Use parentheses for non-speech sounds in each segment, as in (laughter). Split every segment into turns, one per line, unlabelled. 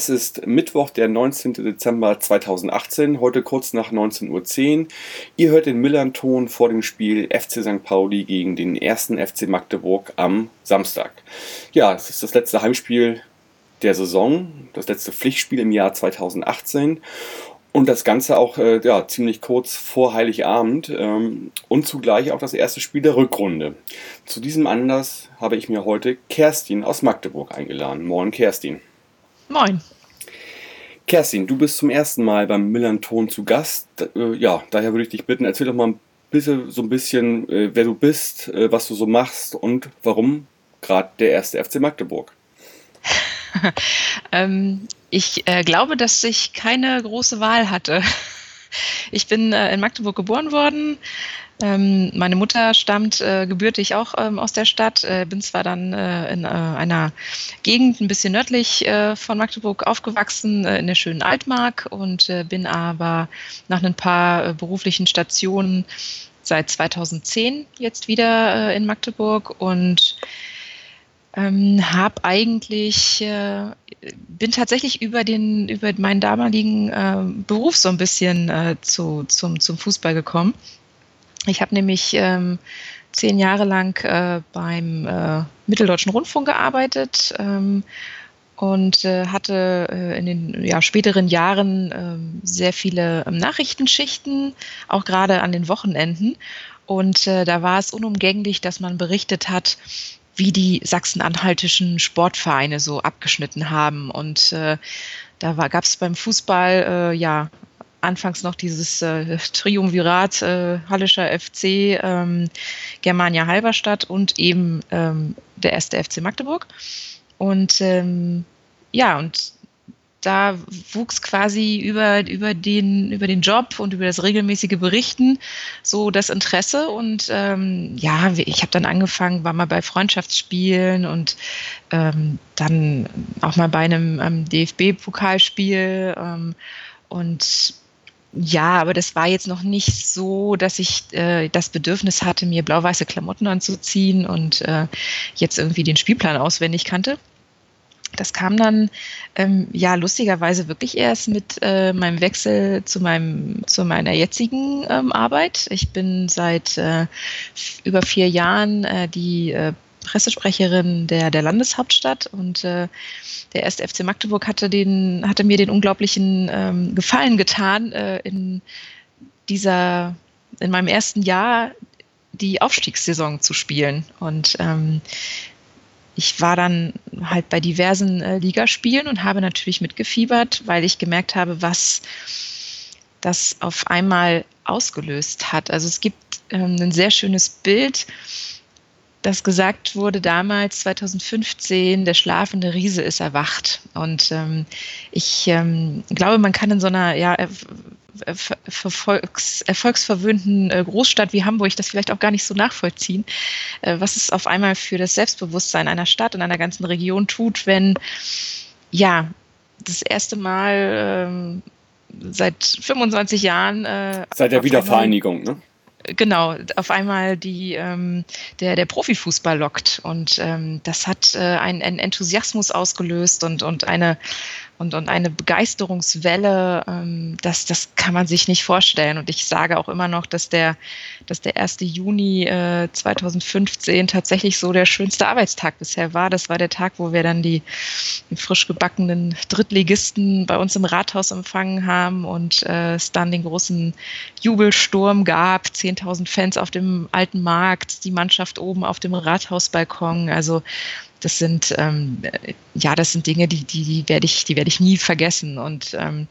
es ist Mittwoch, der 19. Dezember 2018, heute kurz nach 19.10 Uhr. Ihr hört den Millern-Ton vor dem Spiel FC St. Pauli gegen den ersten FC Magdeburg am Samstag. Ja, es ist das letzte Heimspiel der Saison, das letzte Pflichtspiel im Jahr 2018 und das Ganze auch äh, ja, ziemlich kurz vor Heiligabend ähm, und zugleich auch das erste Spiel der Rückrunde. Zu diesem Anlass habe ich mir heute Kerstin aus Magdeburg eingeladen. Moin, Kerstin.
Moin.
Kerstin, du bist zum ersten Mal beim Millanton zu Gast. Äh, ja, daher würde ich dich bitten, erzähl doch mal ein bisschen, so ein bisschen, äh, wer du bist, äh, was du so machst und warum gerade der erste FC Magdeburg. (laughs)
ähm, ich äh, glaube, dass ich keine große Wahl hatte. (laughs) Ich bin äh, in Magdeburg geboren worden. Ähm, meine Mutter stammt äh, gebürtig auch ähm, aus der Stadt, äh, bin zwar dann äh, in äh, einer Gegend ein bisschen nördlich äh, von Magdeburg aufgewachsen, in der schönen Altmark und bin aber nach ein paar beruflichen Stationen seit 2010 jetzt wieder in Magdeburg und ähm, habe eigentlich, äh, bin tatsächlich über den, über meinen damaligen äh, Beruf so ein bisschen äh, zu, zum, zum Fußball gekommen. Ich habe nämlich ähm, zehn Jahre lang äh, beim äh, Mitteldeutschen Rundfunk gearbeitet ähm, und äh, hatte äh, in den ja, späteren Jahren äh, sehr viele ähm, Nachrichtenschichten, auch gerade an den Wochenenden. Und äh, da war es unumgänglich, dass man berichtet hat, wie die sachsen-anhaltischen Sportvereine so abgeschnitten haben. Und äh, da gab es beim Fußball ja anfangs noch dieses äh, Triumvirat äh, Hallischer FC, ähm, Germania Halberstadt und eben ähm, der erste FC Magdeburg. Und ähm, ja, und da wuchs quasi über, über, den, über den Job und über das regelmäßige Berichten so das Interesse. Und ähm, ja, ich habe dann angefangen, war mal bei Freundschaftsspielen und ähm, dann auch mal bei einem ähm, DFB-Pokalspiel. Ähm, und ja, aber das war jetzt noch nicht so, dass ich äh, das Bedürfnis hatte, mir blau-weiße Klamotten anzuziehen und äh, jetzt irgendwie den Spielplan auswendig kannte. Das kam dann ähm, ja lustigerweise wirklich erst mit äh, meinem Wechsel zu meinem zu meiner jetzigen ähm, Arbeit. Ich bin seit äh, über vier Jahren äh, die äh, Pressesprecherin der, der Landeshauptstadt und äh, der erste FC Magdeburg hatte, den, hatte mir den unglaublichen ähm, Gefallen getan, äh, in dieser, in meinem ersten Jahr die Aufstiegssaison zu spielen. Und ähm, ich war dann halt bei diversen äh, Ligaspielen und habe natürlich mitgefiebert, weil ich gemerkt habe, was das auf einmal ausgelöst hat. Also es gibt ähm, ein sehr schönes Bild, das gesagt wurde damals 2015, der schlafende Riese ist erwacht. Und ähm, ich ähm, glaube, man kann in so einer ja, erfolgs, erfolgsverwöhnten äh, Großstadt wie Hamburg das vielleicht auch gar nicht so nachvollziehen, äh, was es auf einmal für das Selbstbewusstsein einer Stadt und einer ganzen Region tut, wenn ja das erste Mal ähm, seit 25 Jahren
äh, seit der Wiedervereinigung, ne?
Genau, auf einmal die, ähm, der, der Profifußball lockt. Und ähm, das hat äh, einen, einen Enthusiasmus ausgelöst und, und eine und, und eine Begeisterungswelle, ähm, das, das kann man sich nicht vorstellen. Und ich sage auch immer noch, dass der, dass der 1. Juni äh, 2015 tatsächlich so der schönste Arbeitstag bisher war. Das war der Tag, wo wir dann die, die frisch gebackenen Drittligisten bei uns im Rathaus empfangen haben und äh, es dann den großen Jubelsturm gab. 10.000 Fans auf dem alten Markt, die Mannschaft oben auf dem Rathausbalkon. Also das sind ähm, ja, das sind Dinge, die, die, die werde ich, die werde ich nie vergessen. Und ähm,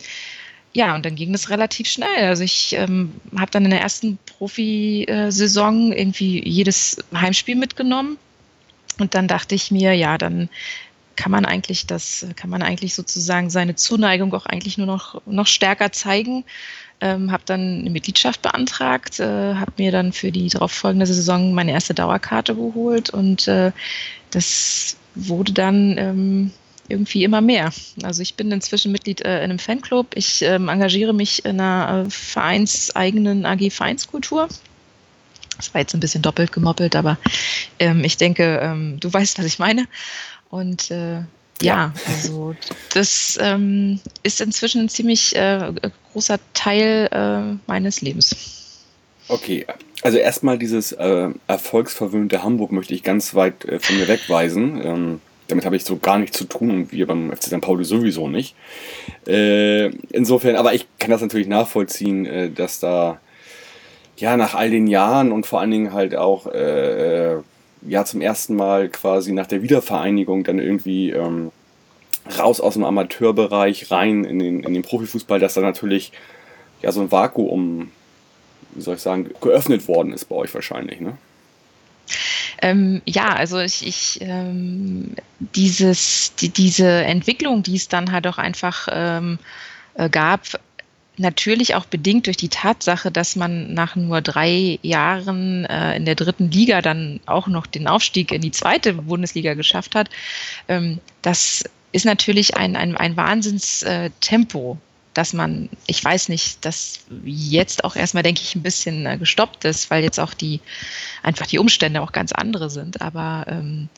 ja, und dann ging das relativ schnell. Also ich ähm, habe dann in der ersten Profisaison irgendwie jedes Heimspiel mitgenommen. Und dann dachte ich mir, ja, dann kann man eigentlich das, kann man eigentlich sozusagen seine Zuneigung auch eigentlich nur noch, noch stärker zeigen. Ähm, habe dann eine Mitgliedschaft beantragt, äh, habe mir dann für die darauffolgende Saison meine erste Dauerkarte geholt und äh, das wurde dann ähm, irgendwie immer mehr. Also ich bin inzwischen Mitglied äh, in einem Fanclub. Ich ähm, engagiere mich in einer äh, vereinseigenen AG Vereinskultur. Das war jetzt ein bisschen doppelt gemoppelt, aber ähm, ich denke, ähm, du (laughs) weißt, was ich meine. Und äh, ja, ja, also das ähm, ist inzwischen ein ziemlich äh, großer Teil äh, meines Lebens.
Okay, also erstmal dieses äh, erfolgsverwöhnte Hamburg möchte ich ganz weit äh, von mir wegweisen. Ähm, damit habe ich so gar nichts zu tun und wir beim FC St. Pauli sowieso nicht. Äh, insofern, aber ich kann das natürlich nachvollziehen, äh, dass da ja nach all den Jahren und vor allen Dingen halt auch äh, äh, ja zum ersten Mal quasi nach der Wiedervereinigung dann irgendwie ähm, raus aus dem Amateurbereich rein in den, in den Profifußball, dass da natürlich ja so ein Vakuum, wie soll ich sagen, geöffnet worden ist bei euch wahrscheinlich, ne?
Ähm, ja, also ich, ich ähm, dieses, die, diese Entwicklung, die es dann halt auch einfach ähm, äh, gab, natürlich auch bedingt durch die Tatsache, dass man nach nur drei Jahren äh, in der dritten Liga dann auch noch den Aufstieg in die zweite Bundesliga geschafft hat. Ähm, das ist natürlich ein, ein, ein Wahnsinnstempo, dass man, ich weiß nicht, dass jetzt auch erstmal, denke ich, ein bisschen äh, gestoppt ist, weil jetzt auch die, einfach die Umstände auch ganz andere sind. Aber ähm,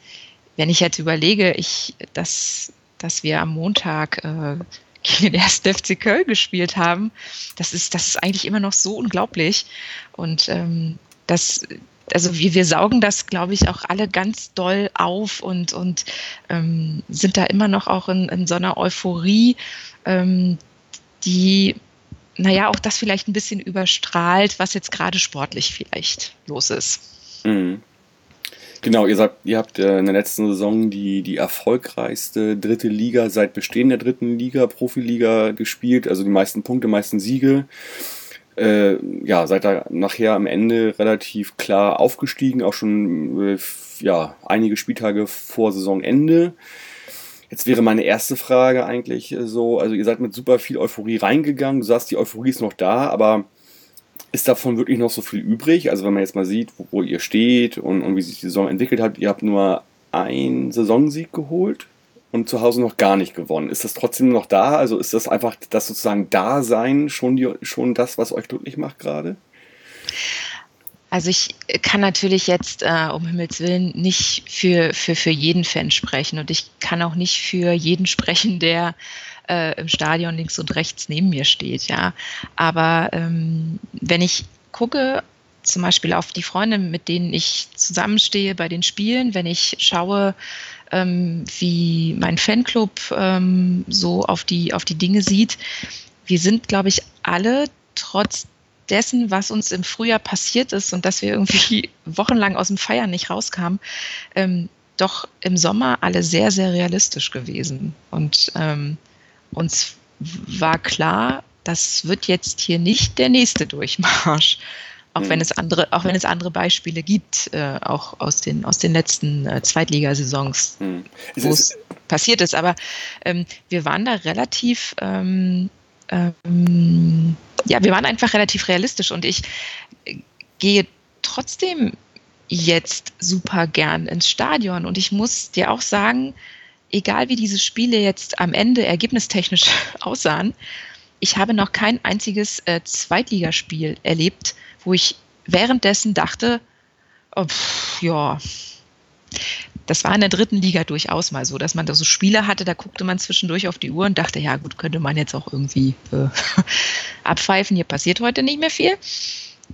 wenn ich jetzt überlege, ich, dass, dass wir am Montag äh, gegen den ersten FC Köln gespielt haben, das ist, das ist eigentlich immer noch so unglaublich. Und ähm, das, also wir, wir saugen das, glaube ich, auch alle ganz doll auf und, und ähm, sind da immer noch auch in, in so einer Euphorie, ähm, die, naja, auch das vielleicht ein bisschen überstrahlt, was jetzt gerade sportlich vielleicht los ist. Mhm.
Genau, ihr, sagt, ihr habt äh, in der letzten Saison die, die erfolgreichste dritte Liga seit Bestehen der dritten Liga, Profiliga gespielt, also die meisten Punkte, meisten Siege. Äh, ja, seid da nachher am Ende relativ klar aufgestiegen, auch schon äh, ja, einige Spieltage vor Saisonende. Jetzt wäre meine erste Frage eigentlich äh, so, also ihr seid mit super viel Euphorie reingegangen, du sagst, die Euphorie ist noch da, aber ist davon wirklich noch so viel übrig? Also wenn man jetzt mal sieht, wo, wo ihr steht und, und, wie sich die Saison entwickelt hat, ihr habt nur einen Saisonsieg geholt und zu Hause noch gar nicht gewonnen. Ist das trotzdem noch da? Also ist das einfach das sozusagen Dasein schon, die, schon das, was euch glücklich macht gerade?
Also ich kann natürlich jetzt äh, um Himmels Willen nicht für, für, für jeden Fan sprechen und ich kann auch nicht für jeden sprechen, der äh, im Stadion links und rechts neben mir steht, ja. Aber ähm, wenn ich gucke, zum Beispiel auf die Freunde, mit denen ich zusammenstehe bei den Spielen, wenn ich schaue, ähm, wie mein Fanclub ähm, so auf die, auf die Dinge sieht. Wir sind, glaube ich, alle trotz dessen, was uns im Frühjahr passiert ist und dass wir irgendwie (laughs) wochenlang aus dem Feiern nicht rauskamen, ähm, doch im Sommer alle sehr, sehr realistisch gewesen. Und ähm, uns war klar, das wird jetzt hier nicht der nächste Durchmarsch. Auch, mhm. wenn es andere, auch wenn es andere Beispiele gibt, äh, auch aus den, aus den letzten äh, Zweitligasaisons, mhm. wo es passiert ist. Aber ähm, wir waren da relativ, ähm, ähm, ja, wir waren einfach relativ realistisch und ich äh, gehe trotzdem jetzt super gern ins Stadion. Und ich muss dir auch sagen, egal wie diese Spiele jetzt am Ende ergebnistechnisch (laughs) aussahen, ich habe noch kein einziges äh, Zweitligaspiel erlebt, wo ich währenddessen dachte, oh, pff, ja, das war in der dritten Liga durchaus mal so, dass man da so Spiele hatte, da guckte man zwischendurch auf die Uhr und dachte, ja gut, könnte man jetzt auch irgendwie äh, (laughs) abpfeifen, hier passiert heute nicht mehr viel.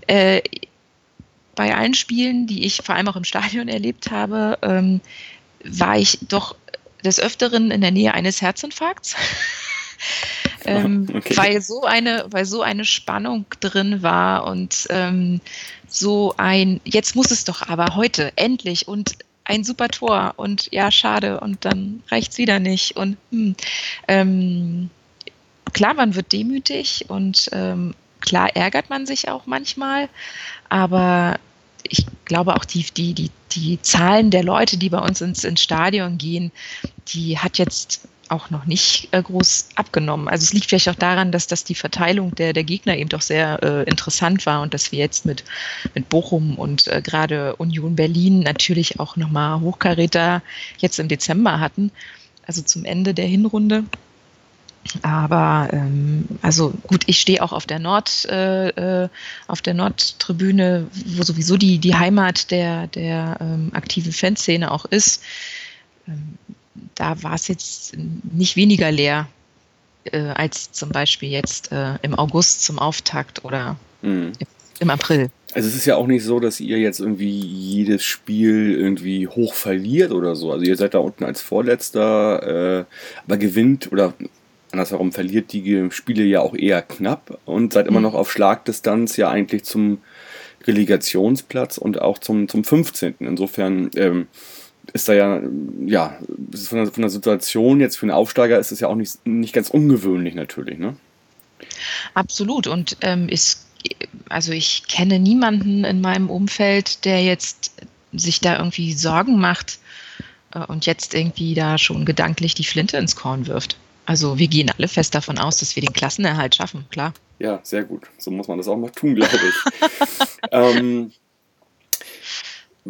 Äh, bei allen Spielen, die ich vor allem auch im Stadion erlebt habe, ähm, war ich doch des Öfteren in der Nähe eines Herzinfarkts. (laughs) ähm, okay. weil so eine, weil so eine Spannung drin war und ähm, so ein, jetzt muss es doch aber heute, endlich und ein super Tor und ja, schade und dann reicht es wieder nicht. Und hm, ähm, klar, man wird demütig und ähm, klar ärgert man sich auch manchmal, aber ich glaube auch die, die, die, die Zahlen der Leute, die bei uns ins, ins Stadion gehen, die hat jetzt auch noch nicht äh, groß abgenommen. Also es liegt vielleicht auch daran, dass, dass die Verteilung der, der Gegner eben doch sehr äh, interessant war und dass wir jetzt mit, mit Bochum und äh, gerade Union Berlin natürlich auch nochmal Hochkaräter jetzt im Dezember hatten. also zum Ende der Hinrunde. Aber ähm, also gut, ich stehe auch auf der Nord, äh, äh, auf der Nordtribüne, wo sowieso die, die Heimat der, der ähm, aktiven Fanszene auch ist. Ähm, da war es jetzt nicht weniger leer äh, als zum Beispiel jetzt äh, im August zum Auftakt oder mhm. im, April.
Also es ist ja auch nicht so, dass ihr jetzt irgendwie jedes Spiel irgendwie hoch verliert oder so. Also ihr seid da unten als Vorletzter, äh, aber gewinnt oder andersherum verliert die Spiele ja auch eher knapp und seid immer mhm. noch auf Schlagdistanz ja eigentlich zum Relegationsplatz und auch zum, zum 15. Insofern ähm, ist da ja, ja, von der, von der Situation jetzt für einen Aufsteiger ist es ja auch nicht, nicht ganz ungewöhnlich natürlich, ne?
Absolut und ähm, ist, also ich kenne niemanden in meinem Umfeld, der jetzt sich da irgendwie Sorgen macht äh, und jetzt irgendwie da schon gedanklich die Flinte ins Korn wirft. Also wir gehen alle fest davon aus, dass wir den Klassenerhalt schaffen, klar.
Ja, sehr gut. So muss man das auch mal tun, glaube ich. (laughs) ähm,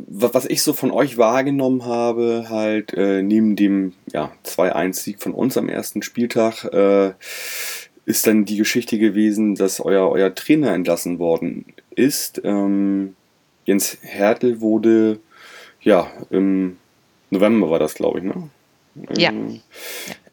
was ich so von euch wahrgenommen habe, halt äh, neben dem ja, 2-1-Sieg von uns am ersten Spieltag, äh, ist dann die Geschichte gewesen, dass euer, euer Trainer entlassen worden ist. Ähm, Jens Hertel wurde, ja, im November war das, glaube ich, ne? Ähm, ja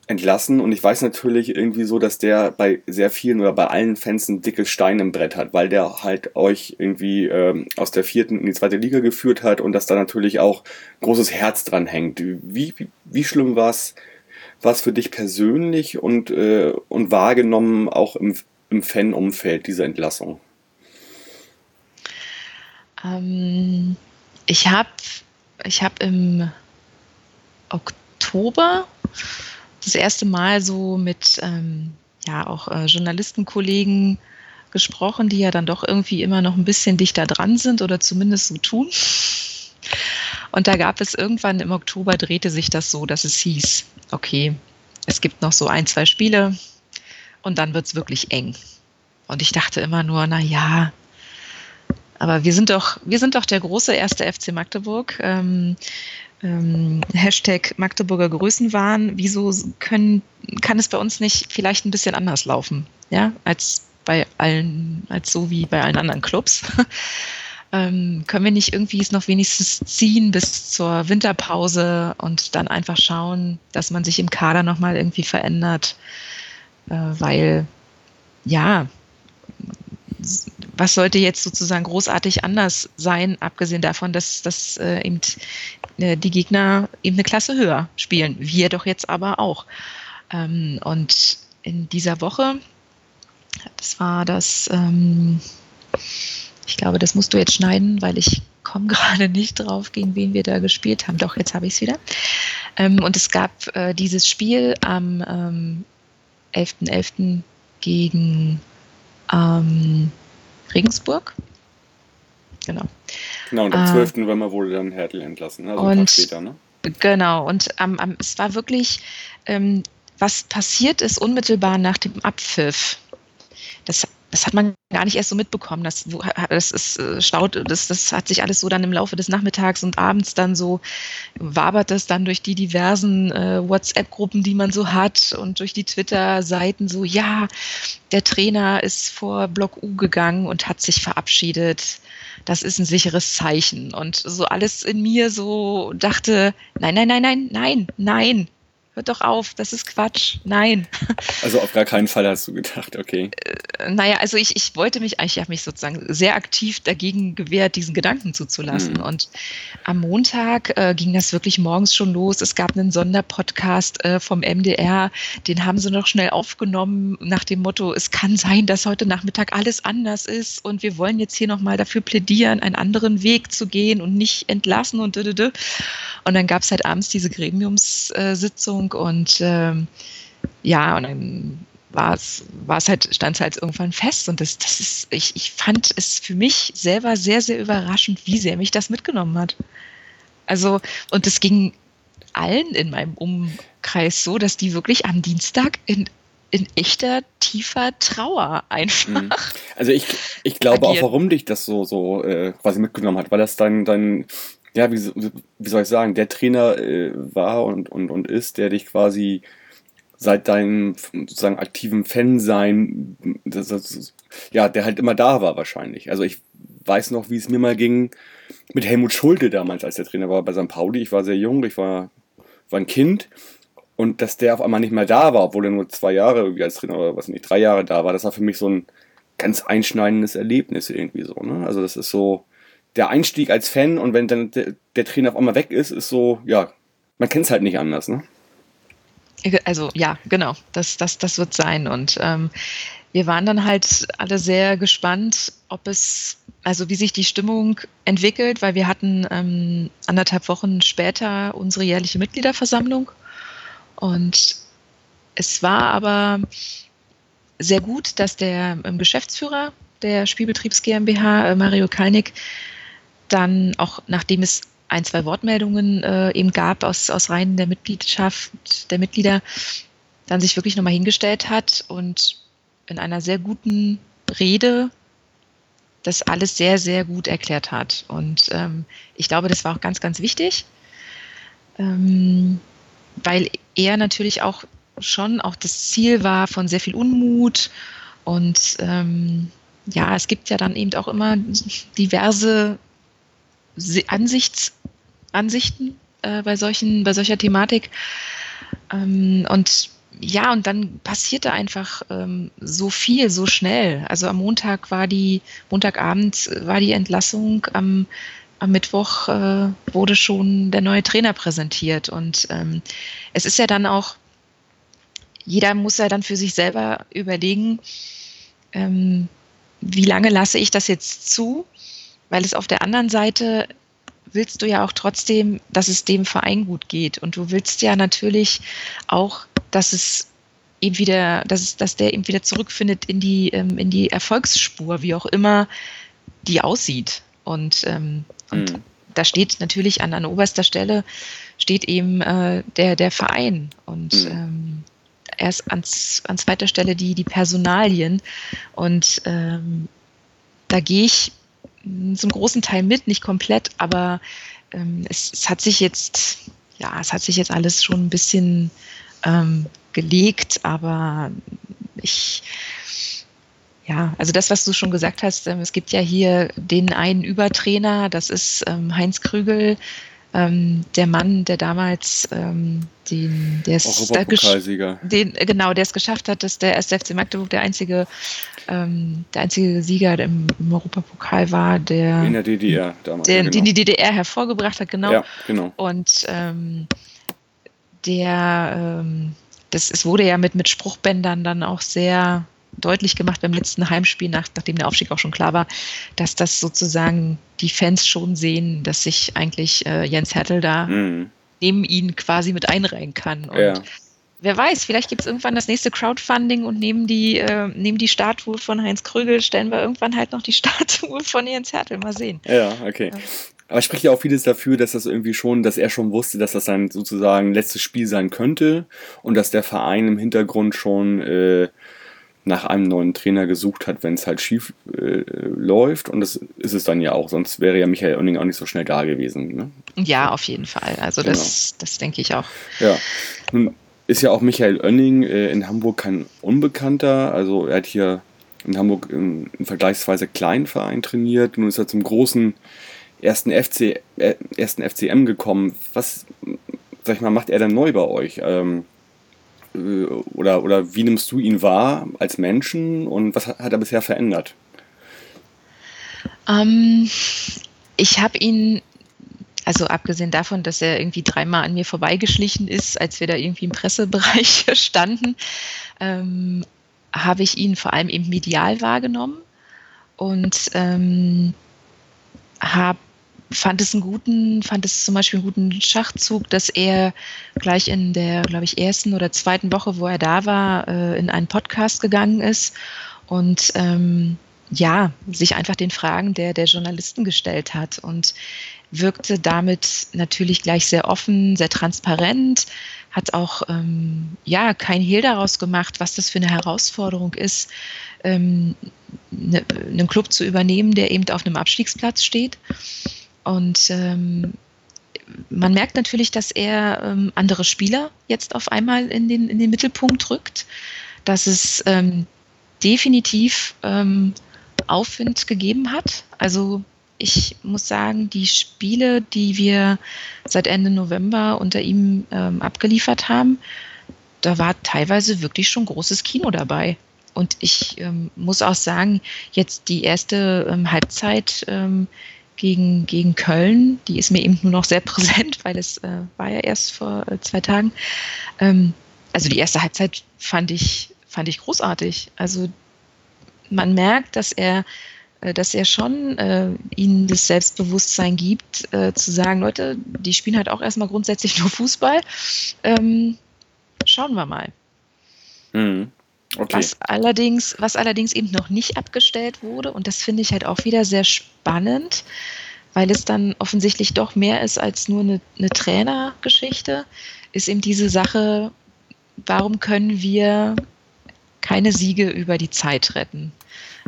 entlassen und ich weiß natürlich irgendwie so, dass der bei sehr vielen oder bei allen Fans ein dickes Stein im Brett hat, weil der halt euch irgendwie ähm, aus der vierten in die zweite Liga geführt hat und dass da natürlich auch großes Herz dran hängt. Wie, wie, wie schlimm war es für dich persönlich und, äh, und wahrgenommen auch im, im Fan-Umfeld diese Entlassung?
Ähm, ich habe ich hab im Oktober das erste Mal so mit ähm, ja auch äh, Journalistenkollegen gesprochen, die ja dann doch irgendwie immer noch ein bisschen dichter dran sind oder zumindest so tun. Und da gab es irgendwann im Oktober drehte sich das so, dass es hieß, okay, es gibt noch so ein, zwei Spiele und dann wird es wirklich eng. Und ich dachte immer nur, na ja, aber wir sind doch, wir sind doch der große erste FC Magdeburg. Ähm, ähm, Hashtag Magdeburger Größenwahn. Wieso können, kann es bei uns nicht vielleicht ein bisschen anders laufen, ja, als bei allen, als so wie bei allen anderen Clubs? (laughs) ähm, können wir nicht irgendwie es noch wenigstens ziehen bis zur Winterpause und dann einfach schauen, dass man sich im Kader nochmal irgendwie verändert, äh, weil ja, was sollte jetzt sozusagen großartig anders sein, abgesehen davon, dass, dass äh, eben äh, die Gegner eben eine Klasse höher spielen. Wir doch jetzt aber auch. Ähm, und in dieser Woche, das war das, ähm, ich glaube, das musst du jetzt schneiden, weil ich komme (laughs) gerade nicht drauf, gegen wen wir da gespielt haben. Doch, jetzt habe ich es wieder. Ähm, und es gab äh, dieses Spiel am ähm, 11.11. .11. gegen ähm, Regensburg. Genau.
Genau, und am 12. Äh, November wurde dann Hertel entlassen,
also und, später, ne? Genau, und ähm, ähm, es war wirklich, ähm, was passiert ist unmittelbar nach dem Abpfiff. Das, das hat man gar nicht erst so mitbekommen. Das, das ist äh, staut, das, das hat sich alles so dann im Laufe des Nachmittags und abends dann so wabert das dann durch die diversen äh, WhatsApp-Gruppen, die man so hat und durch die Twitter-Seiten so, ja, der Trainer ist vor Block U gegangen und hat sich verabschiedet das ist ein sicheres Zeichen. Und so alles in mir so dachte, nein, nein, nein, nein, nein, nein, hört doch auf, das ist Quatsch, nein.
Also auf gar keinen Fall hast du gedacht, okay.
Äh, naja, also ich, ich wollte mich, ich habe mich sozusagen sehr aktiv dagegen gewehrt, diesen Gedanken zuzulassen. Mhm. Und am Montag äh, ging das wirklich morgens schon los. Es gab einen Sonderpodcast äh, vom MDR, den haben sie noch schnell aufgenommen nach dem Motto, es kann sein, dass heute Nachmittag alles anders ist und wir wollen jetzt hier nochmal dafür plädieren, einen anderen Weg zu gehen und nicht entlassen und dü. Und dann gab es halt abends diese Gremiumssitzung und ähm, ja, und dann war es, war es halt, stand es halt irgendwann fest. Und das, das ist, ich, ich fand es für mich selber sehr, sehr überraschend, wie sehr mich das mitgenommen hat. Also, und es ging allen in meinem Umkreis so, dass die wirklich am Dienstag in, in echter, tiefer Trauer einfach. Mhm.
Also ich, ich glaube agieren. auch, warum dich das so, so äh, quasi mitgenommen hat, weil das dein, dein ja, wie, wie soll ich sagen, der Trainer äh, war und, und, und ist, der dich quasi seit deinem sozusagen aktiven Fansein, das, das, ja, der halt immer da war wahrscheinlich. Also ich weiß noch, wie es mir mal ging mit Helmut Schulte damals, als der Trainer war bei St. Pauli. Ich war sehr jung, ich war, war ein Kind. Und dass der auf einmal nicht mehr da war, obwohl er nur zwei Jahre irgendwie als Trainer oder was nicht, drei Jahre da war, das war für mich so ein ganz einschneidendes Erlebnis irgendwie so. Ne? Also das ist so der Einstieg als Fan und wenn dann der, der Trainer auf einmal weg ist, ist so, ja, man kennt es halt nicht anders. Ne?
Also ja, genau, das, das, das wird sein. Und ähm, wir waren dann halt alle sehr gespannt, ob es, also wie sich die Stimmung entwickelt, weil wir hatten ähm, anderthalb Wochen später unsere jährliche Mitgliederversammlung. Und es war aber sehr gut, dass der ähm, Geschäftsführer der Spielbetriebs GmbH, äh, Mario Kalnick, dann auch nachdem es ein, zwei Wortmeldungen äh, eben gab aus, aus Reihen der Mitgliedschaft, der Mitglieder, dann sich wirklich nochmal hingestellt hat und in einer sehr guten Rede das alles sehr, sehr gut erklärt hat. Und ähm, ich glaube, das war auch ganz, ganz wichtig, ähm, weil er natürlich auch schon auch das Ziel war von sehr viel Unmut und ähm, ja, es gibt ja dann eben auch immer diverse Ansichts, Ansichten äh, bei, solchen, bei solcher Thematik. Ähm, und ja, und dann passierte einfach ähm, so viel, so schnell. Also am Montag war die, Montagabend war die Entlassung, am, am Mittwoch äh, wurde schon der neue Trainer präsentiert. Und ähm, es ist ja dann auch, jeder muss ja dann für sich selber überlegen, ähm, wie lange lasse ich das jetzt zu? Weil es auf der anderen Seite willst du ja auch trotzdem, dass es dem Verein gut geht. Und du willst ja natürlich auch, dass es eben wieder, dass, es, dass der eben wieder zurückfindet in die, ähm, in die Erfolgsspur, wie auch immer die aussieht. Und, ähm, und mhm. da steht natürlich an, an oberster Stelle steht eben äh, der, der Verein. Und mhm. ähm, erst ans, an zweiter Stelle die, die Personalien. Und ähm, da gehe ich zum großen Teil mit, nicht komplett, aber ähm, es, es, hat sich jetzt, ja, es hat sich jetzt alles schon ein bisschen ähm, gelegt, aber ich, ja, also das, was du schon gesagt hast, ähm, es gibt ja hier den einen Übertrainer, das ist ähm, Heinz Krügel, ähm, der Mann, der damals ähm, den, der es, den, genau, der es geschafft hat, dass der SFC Magdeburg der einzige, ähm, der einzige Sieger im, im Europapokal war, der
in der DDR damals,
der, genau. den die DDR hervorgebracht hat, genau.
Ja, genau.
Und ähm, der, ähm, das, es wurde ja mit, mit Spruchbändern dann auch sehr deutlich gemacht beim letzten Heimspiel, nach, nachdem der Aufstieg auch schon klar war, dass das sozusagen die Fans schon sehen, dass sich eigentlich äh, Jens Hertel da mhm. neben ihn quasi mit einreihen kann. Und ja. wer weiß, vielleicht gibt es irgendwann das nächste Crowdfunding und neben die, äh, neben die Statue von Heinz Krögel stellen wir irgendwann halt noch die (laughs) Statue von Jens Hertel. Mal sehen.
Ja, okay. Ja. Aber spricht ja auch vieles dafür, dass das irgendwie schon, dass er schon wusste, dass das sein sozusagen letztes Spiel sein könnte und dass der Verein im Hintergrund schon äh, nach einem neuen Trainer gesucht hat, wenn es halt schief äh, läuft. Und das ist es dann ja auch. Sonst wäre ja Michael Oenning auch nicht so schnell da gewesen. Ne?
Ja, auf jeden Fall. Also genau. das, das denke ich auch.
Ja. Nun ist ja auch Michael Oenning äh, in Hamburg kein Unbekannter. Also er hat hier in Hamburg einen vergleichsweise kleinen Verein trainiert. Nun ist er zum großen ersten, FC, äh, ersten FCM gekommen. Was, sag ich mal, macht er denn neu bei euch? Ähm, äh, oder, oder wie nimmst du ihn wahr als Menschen und was hat, hat er bisher verändert?
Ähm, ich habe ihn, also abgesehen davon, dass er irgendwie dreimal an mir vorbeigeschlichen ist, als wir da irgendwie im Pressebereich (laughs) standen, ähm, habe ich ihn vor allem eben medial wahrgenommen und ähm, habe fand es einen guten, fand es zum Beispiel einen guten Schachzug, dass er gleich in der, glaube ich, ersten oder zweiten Woche, wo er da war, äh, in einen Podcast gegangen ist und ähm, ja, sich einfach den Fragen der, der Journalisten gestellt hat und wirkte damit natürlich gleich sehr offen, sehr transparent, hat auch ähm, ja kein Hehl daraus gemacht, was das für eine Herausforderung ist, ähm, ne, einen Club zu übernehmen, der eben auf einem Abstiegsplatz steht. Und ähm, man merkt natürlich, dass er ähm, andere Spieler jetzt auf einmal in den, in den Mittelpunkt rückt, dass es ähm, definitiv ähm, Aufwind gegeben hat. Also ich muss sagen, die Spiele, die wir seit Ende November unter ihm ähm, abgeliefert haben, da war teilweise wirklich schon großes Kino dabei. Und ich ähm, muss auch sagen, jetzt die erste ähm, Halbzeit gegen, gegen Köln, die ist mir eben nur noch sehr (laughs) präsent, weil es äh, war ja erst vor äh, zwei Tagen. Ähm, also die erste Halbzeit fand ich, fand ich großartig. Also man merkt, dass er äh, dass er schon äh, ihnen das Selbstbewusstsein gibt, äh, zu sagen, Leute, die spielen halt auch erstmal grundsätzlich (laughs) nur Fußball. Ähm, schauen wir mal.
Mhm. Okay.
Was allerdings, was allerdings eben noch nicht abgestellt wurde, und das finde ich halt auch wieder sehr spannend, weil es dann offensichtlich doch mehr ist als nur eine, eine Trainergeschichte, ist eben diese Sache, warum können wir keine Siege über die Zeit retten?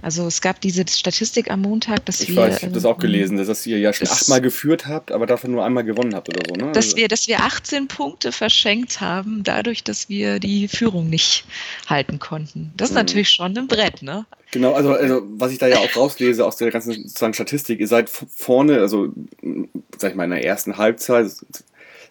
Also es gab diese Statistik am Montag, dass
ich
wir.
Weiß, ich habe das auch
ähm,
gelesen, dass ihr ja schon achtmal geführt habt, aber davon nur einmal gewonnen habt oder so, ne?
dass
Also-
wir, dass wir 18 Punkte verschenkt haben, dadurch, dass wir die Führung nicht halten konnten. Das ist
Mhm.
natürlich schon ein Brett, ne?
Genau, also, also was ich da ja auch rauslese aus der ganzen sozusagen Statistik, ihr seid vorne, also sag ich mal in der ersten Halbzeit,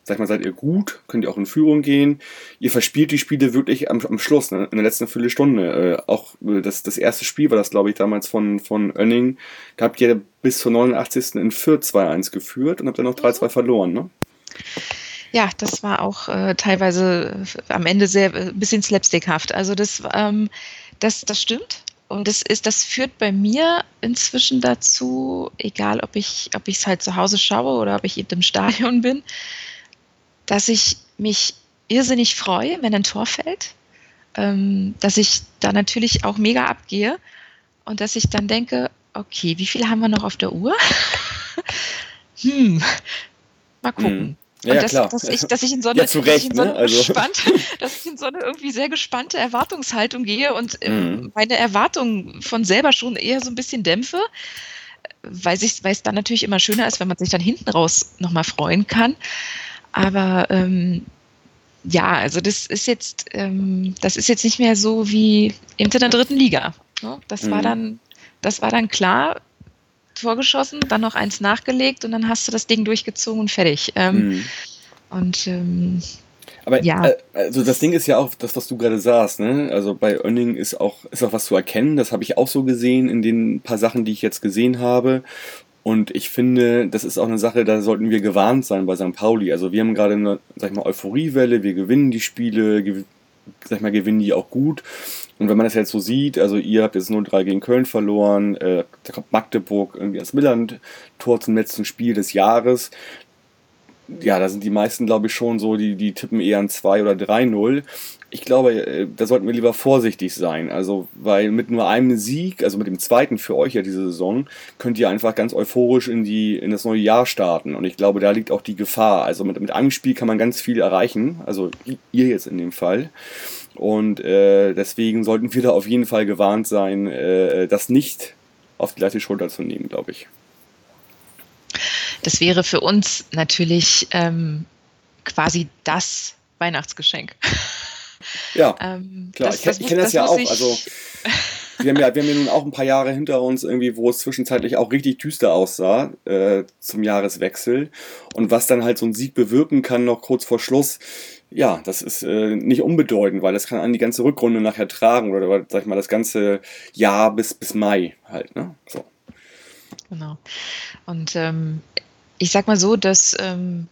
sag mal, seid ihr gut, könnt ihr auch in Führung gehen. Ihr verspielt die Spiele wirklich am, am Schluss, ne, in der letzten Viertelstunde. Äh, auch äh, das, das erste Spiel war das, glaube ich, damals von, von Oenning. Da habt ihr bis zur 89. in Fürth 2-1 geführt und habt dann noch 3-2 verloren, ne?
Ja, das war auch äh, teilweise äh, am Ende sehr äh, ein bisschen slapstickhaft. Also das, ähm, das, das stimmt. Und das ist, das führt bei mir inzwischen dazu, egal ob ich, ob ich es halt zu Hause schaue oder ob ich eben im Stadion bin, dass ich mich irrsinnig freue, wenn ein Tor fällt, ähm, dass ich da natürlich auch mega abgehe und dass ich dann denke, okay, wie viele haben wir noch auf der Uhr? (laughs) hm, mal gucken.
Mhm. Ja,
dass,
klar.
dass, ich, dass ich in so eine,
Ja, zu
dass ich
Recht,
in so
ne? Also- (laughs)
dass ich in so eine irgendwie sehr gespannte Erwartungshaltung gehe und ähm,
Mhm.
meine Erwartungen von selber schon eher so ein bisschen dämpfe, weil es dann natürlich immer schöner ist, wenn man sich dann hinten raus nochmal freuen kann. Aber ähm, ja, also das ist jetzt, ähm, das ist jetzt nicht mehr so wie eben in der dritten Liga. Ne? Das war
Mhm.
dann, das war dann klar, Tor geschossen, dann noch eins nachgelegt und dann hast du das Ding durchgezogen und fertig. Ähm,
Mhm.
Und ähm,
Aber
Ja.
äh, also das Ding ist ja auch das, was du gerade sagst, ne? Also bei Önning ist auch, ist auch was zu erkennen. Das habe ich auch so gesehen in den paar Sachen, die ich jetzt gesehen habe. Und ich finde, das ist auch eine Sache, da sollten wir gewarnt sein bei St. Pauli. Also wir haben gerade eine, sag ich mal, Euphoriewelle, wir gewinnen die Spiele, gew sag ich mal, gewinnen die auch gut. Und wenn man das jetzt so sieht, also ihr habt jetzt 0-3 gegen Köln verloren, äh, da kommt Magdeburg irgendwie als Milland-Tor zum letzten Spiel des Jahres ja, da sind die meisten, glaube ich, schon so, die, die tippen eher ein 2 oder 3-0. Ich glaube, äh, da sollten wir lieber vorsichtig sein. Also, weil mit nur einem Sieg, also mit dem zweiten für euch ja diese Saison, könnt ihr einfach ganz euphorisch in, die, in das neue Jahr starten. Und ich glaube, da liegt auch die Gefahr. Also mit, mit einem Spiel kann man ganz viel erreichen. Also ihr jetzt in dem Fall. Und äh, deswegen sollten wir da auf jeden Fall gewarnt sein, äh, das nicht auf die leichte Schulter zu nehmen, glaube ich.
das wäre für uns natürlich ähm, quasi das Weihnachtsgeschenk.
Ja.
Ähm,
Klar, ich, ich kenne das, ja
muss
auch. Also, wir haben ja, wir haben ja nun auch ein paar Jahre hinter uns, irgendwie, wo es zwischenzeitlich auch richtig düster aussah äh, zum Jahreswechsel. Und was dann halt so ein Sieg bewirken kann, noch kurz vor Schluss, ja, das ist äh, nicht unbedeutend, weil das kann an die ganze Rückrunde nachher tragen oder, oder sag ich mal, das ganze Jahr bis, bis Mai halt. Ne? So.
Genau. Und ähm, ich sag mal so, dass, ähm,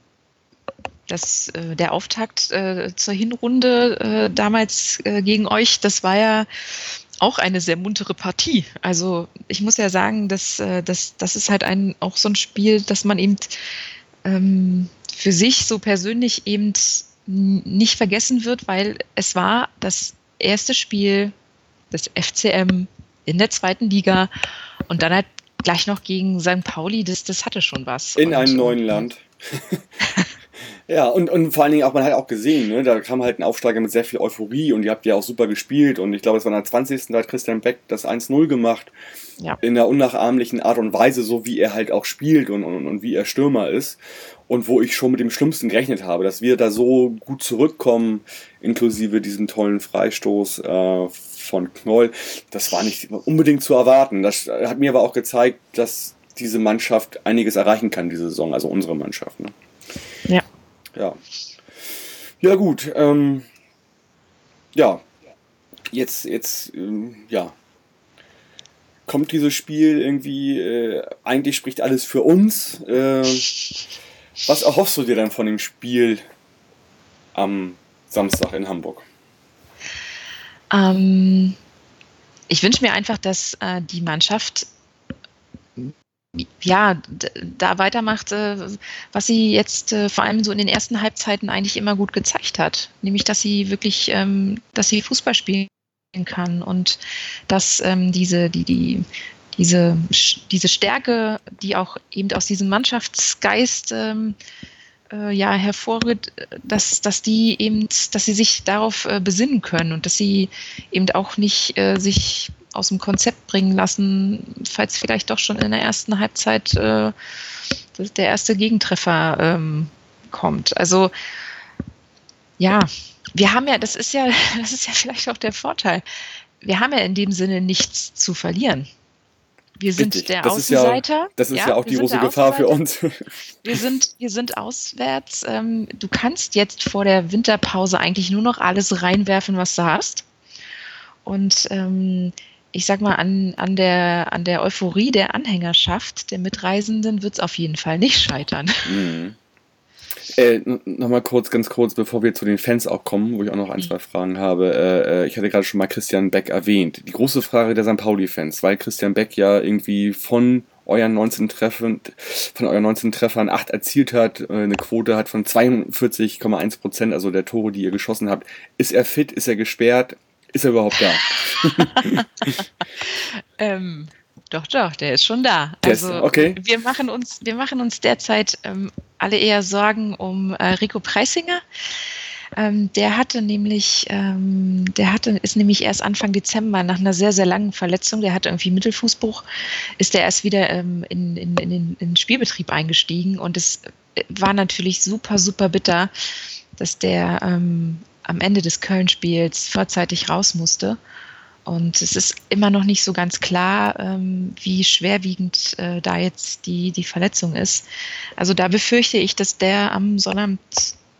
dass äh, der Auftakt äh, zur Hinrunde äh, damals äh, gegen euch, das war ja auch eine sehr muntere Partie. Also ich muss ja sagen, dass, äh, dass das ist halt ein, auch so ein Spiel, dass man eben ähm, für sich so persönlich eben nicht vergessen wird, weil es war das erste Spiel des FCM in der zweiten Liga und dann halt gleich noch gegen St. Pauli, das, das hatte schon was.
In
und,
einem neuen Land. (laughs) ja, und, und vor allen Dingen auch, man hat auch gesehen, ne, da kam halt ein Aufsteiger mit sehr viel Euphorie und ihr habt ja auch super gespielt und ich glaube, es war in der 20. Da hat Christian Beck das 1-0 gemacht.
Ja.
In einer unnachahmlichen Art und Weise, so wie er halt auch spielt und, und, und wie er Stürmer ist. und wo ich schon mit dem Schlimmsten gerechnet habe, dass wir da so gut zurückkommen, inklusive diesem tollen Freistoß äh, von Knoll, das war nicht unbedingt zu erwarten. Das hat mir aber auch gezeigt, dass diese Mannschaft einiges erreichen kann diese Saison, also unsere Mannschaft. Ne?
Ja.
Ja. Ja, gut. Ähm, ja. Jetzt, jetzt, ähm, ja. Kommt dieses Spiel irgendwie, äh, eigentlich spricht alles für uns. Äh, was erhoffst du dir dann von dem Spiel am Samstag in Hamburg?
Ähm, ich wünsche mir einfach, dass äh, die Mannschaft ja, da weitermacht, äh, was sie jetzt äh, vor allem so in den ersten Halbzeiten eigentlich immer gut gezeigt hat. Nämlich, dass sie wirklich, ähm, dass sie Fußball spielen kann und dass ähm, diese, die, die, diese, diese Stärke, die auch eben aus diesem Mannschaftsgeist ähm, äh, ja hervorgeht, dass, dass die eben, dass sie sich darauf besinnen können und dass sie eben auch nicht sich aus dem Konzept bringen lassen, falls vielleicht doch schon in der ersten Halbzeit äh, der erste Gegentreffer ähm, kommt. Also ja, wir haben ja, das ist ja, (laughs) das ist ja vielleicht auch der Vorteil. Wir haben ja in dem Sinne nichts zu verlieren. Wir sind
Richtig.
der
das
Außenseiter.
Ist ja, das ist ja,
ja
auch die große Gefahr für uns. (laughs)
Wir sind, wir sind auswärts. Ähm, du kannst jetzt vor der Winterpause eigentlich nur noch alles reinwerfen, was du hast. Und ähm, ich sag mal, an, an, der, an der Euphorie der Anhängerschaft, der Mitreisenden, wird es auf jeden Fall nicht scheitern. (laughs)
Mhm. Äh, Nochmal kurz, ganz kurz, bevor wir zu den Fans auch kommen, wo ich auch noch ein, zwei Fragen habe. Äh, ich hatte gerade schon mal Christian Beck erwähnt. Die große Frage der St. Pauli-Fans, weil Christian Beck ja irgendwie von euren 19 Treffen, von euren 19 Treffern 8 erzielt hat, äh, eine Quote hat von 42,1 Prozent, also der Tore, die ihr geschossen habt. Ist er fit? Ist er gesperrt? Ist er überhaupt da? (laughs)
ähm, doch, doch, der ist schon da. Also
ist, okay.
wir machen uns, wir machen uns derzeit ähm, alle eher Sorgen um äh, Rico Preisinger. Ähm, der hatte nämlich, ähm, der hatte, ist nämlich erst Anfang Dezember nach einer sehr, sehr langen Verletzung, der hatte irgendwie Mittelfußbruch, ist der erst wieder ähm, in, in, in, den, in den Spielbetrieb eingestiegen und es war natürlich super, super bitter, dass der ähm, am Ende des Köln-Spiels vorzeitig raus musste. Und es ist immer noch nicht so ganz klar, ähm, wie schwerwiegend äh, da jetzt die, die Verletzung ist. Also da befürchte ich, dass der am Sonnabend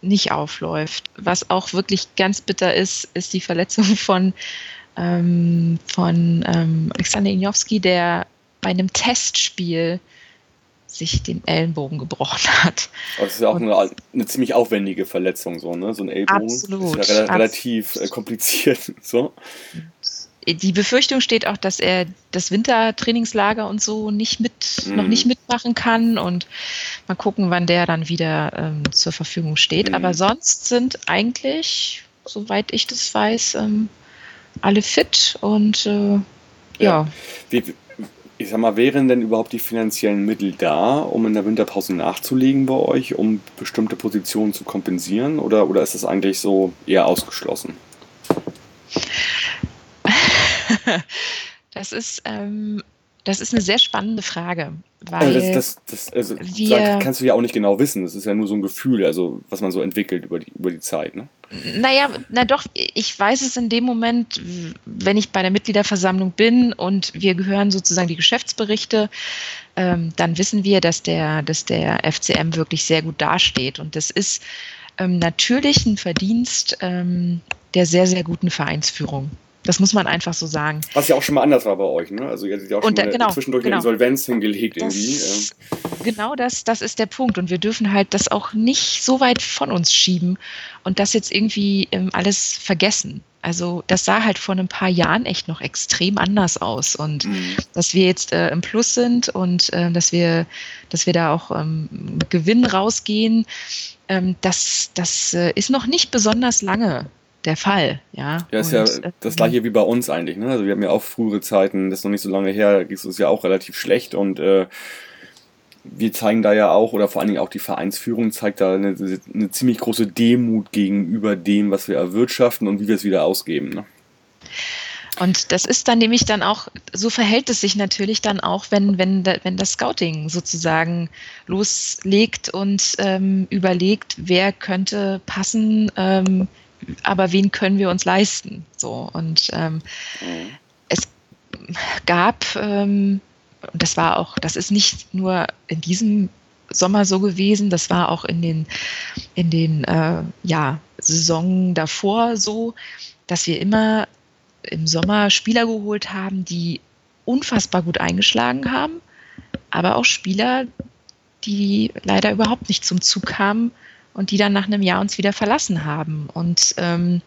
nicht aufläuft. Was auch wirklich ganz bitter ist, ist die Verletzung (laughs) von, ähm, von ähm, Alexander Injowski, der bei einem Testspiel sich den Ellenbogen gebrochen hat.
Aber das ist ja auch eine, eine, ziemlich aufwendige Verletzung, so, ne? So ein Ellbogen
Absolut,
ist ja re relativ äh, kompliziert. (laughs) So.
Die Befürchtung steht auch, dass er das Wintertrainingslager und so nicht mit,
Mhm.
noch nicht mitmachen kann und mal gucken, wann der dann wieder ähm, zur Verfügung steht.
Mhm.
Aber sonst sind eigentlich, soweit ich das weiß, ähm, alle fit und äh, ja.
Wie, ich sag mal, wären denn überhaupt die finanziellen Mittel da, um in der Winterpause nachzulegen bei euch, um bestimmte Positionen zu kompensieren? Oder, oder ist das eigentlich so eher ausgeschlossen?
das ist, ähm, das ist eine sehr spannende Frage. Weil
Also das, das, das, also kannst du ja auch nicht genau wissen. Das ist ja nur so ein Gefühl, also was man so entwickelt über die, über die Zeit. Ne?
Naja, na doch, ich weiß es in dem Moment, wenn ich bei der Mitgliederversammlung bin und wir gehören sozusagen die Geschäftsberichte, ähm, dann wissen wir, dass der, dass der FCM wirklich sehr gut dasteht. Und das ist ähm, natürlich ein Verdienst ähm, der sehr, sehr guten Vereinsführung. Das muss man einfach so sagen.
Was ja auch schon mal anders war bei euch. Ne? Also ihr hattet ja auch schon
da-
mal
genau,
zwischendurch
genau.
eine Insolvenz hingelegt
Das-
irgendwie.
Genau das, das ist der Punkt. Und wir dürfen halt das auch nicht so weit von uns schieben und das jetzt irgendwie ähm, alles vergessen. Also das sah halt vor ein paar Jahren echt noch extrem anders aus. Und
Mhm.
dass wir jetzt äh, im Plus sind und äh, dass wir, dass wir da auch ähm, mit Gewinn rausgehen, ähm, das, das äh, ist noch nicht besonders lange der Fall. Ja,
Ja, ist
Und,
ja
äh,
das gleiche wie bei uns eigentlich. Ne? Also wir haben ja auch frühere Zeiten, das ist noch nicht so lange her, ging es ja auch relativ schlecht und äh, wir zeigen da ja auch, oder vor allen Dingen auch die Vereinsführung zeigt da eine, eine ziemlich große Demut gegenüber dem, was wir erwirtschaften und wie wir es wieder ausgeben. Ne?
Und das ist dann nämlich dann auch, so verhält es sich natürlich dann auch, wenn, wenn, wenn das Scouting sozusagen loslegt und ähm, überlegt, wer könnte passen, ähm, aber wen können wir uns leisten. So und ähm, mhm. es gab, ähm, das war auch, das ist nicht nur in diesem Sommer so gewesen, das war auch in den, in den äh, ja, Saison davor so, dass wir immer im Sommer Spieler geholt haben, die unfassbar gut eingeschlagen haben, aber auch Spieler, die leider überhaupt nicht zum Zug kamen und die dann nach einem Jahr uns wieder verlassen haben. Und ähm,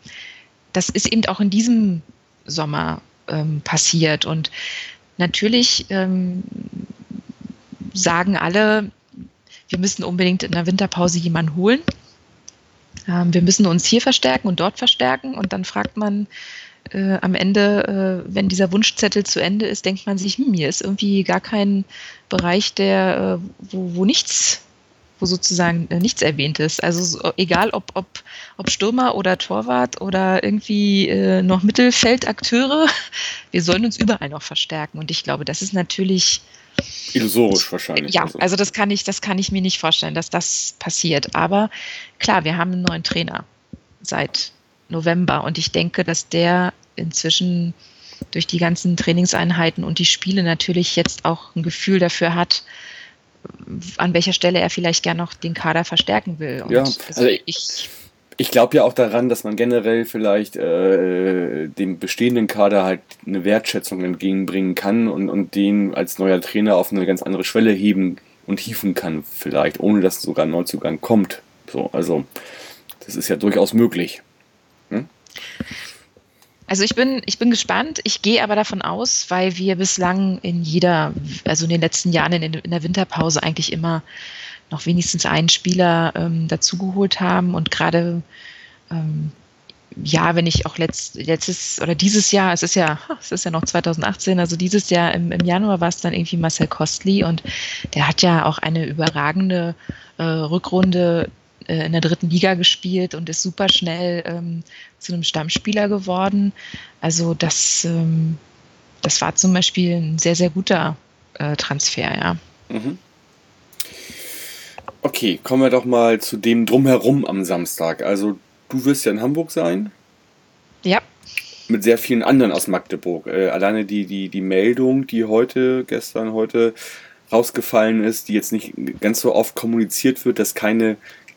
das ist eben auch in diesem Sommer ähm, passiert. Und natürlich ähm, sagen alle, wir müssen unbedingt in der Winterpause jemanden holen. Ähm, wir müssen uns hier verstärken und dort verstärken. Und dann fragt man äh, am Ende, äh, wenn dieser Wunschzettel zu Ende ist, denkt man sich, hm, hier ist irgendwie gar kein Bereich, der, äh, wo, wo nichts wo sozusagen äh, nichts erwähnt ist. Also so, egal ob, ob, ob Stürmer oder Torwart oder irgendwie äh, noch Mittelfeldakteure, (laughs) wir sollen uns überall noch verstärken. Und ich glaube, das ist natürlich
Illusorisch wahrscheinlich.
Ja, also. also das kann ich, das kann ich mir nicht vorstellen, dass das passiert. Aber klar, wir haben einen neuen Trainer seit November und ich denke, dass der inzwischen durch die ganzen Trainingseinheiten und die Spiele natürlich jetzt auch ein Gefühl dafür hat, an welcher Stelle er vielleicht gern noch den Kader verstärken will.
Und ja, also ich, ich glaube ja auch daran, dass man generell vielleicht äh, dem bestehenden Kader halt eine Wertschätzung entgegenbringen kann und, und den als neuer Trainer auf eine ganz andere Schwelle heben und hieven kann, vielleicht, ohne dass sogar ein Neuzugang kommt. So, also das ist ja durchaus möglich. Hm?
Also ich bin, ich bin gespannt. Ich gehe aber davon aus, weil wir bislang in jeder, also in den letzten Jahren in, in der Winterpause eigentlich immer noch wenigstens einen Spieler ähm, dazugeholt haben und gerade ähm, ja, wenn ich auch letzt, letztes oder dieses Jahr, es ist ja, es ist ja noch 2018, also dieses Jahr im, im Januar war es dann irgendwie Marcel Kostli und der hat ja auch eine überragende äh, Rückrunde äh, in der dritten Liga gespielt und ist super schnell ähm, zu einem Stammspieler geworden. Also das, ähm, das war zum Beispiel ein sehr, sehr guter äh, Transfer, ja. Mhm.
Okay, kommen wir doch mal zu dem Drumherum am Samstag. Also du wirst ja in Hamburg sein.
Ja.
Mit sehr vielen anderen aus Magdeburg. Äh, alleine die, die, die Meldung, die heute, gestern, heute rausgefallen ist, die jetzt nicht ganz so oft kommuniziert wird, dass keine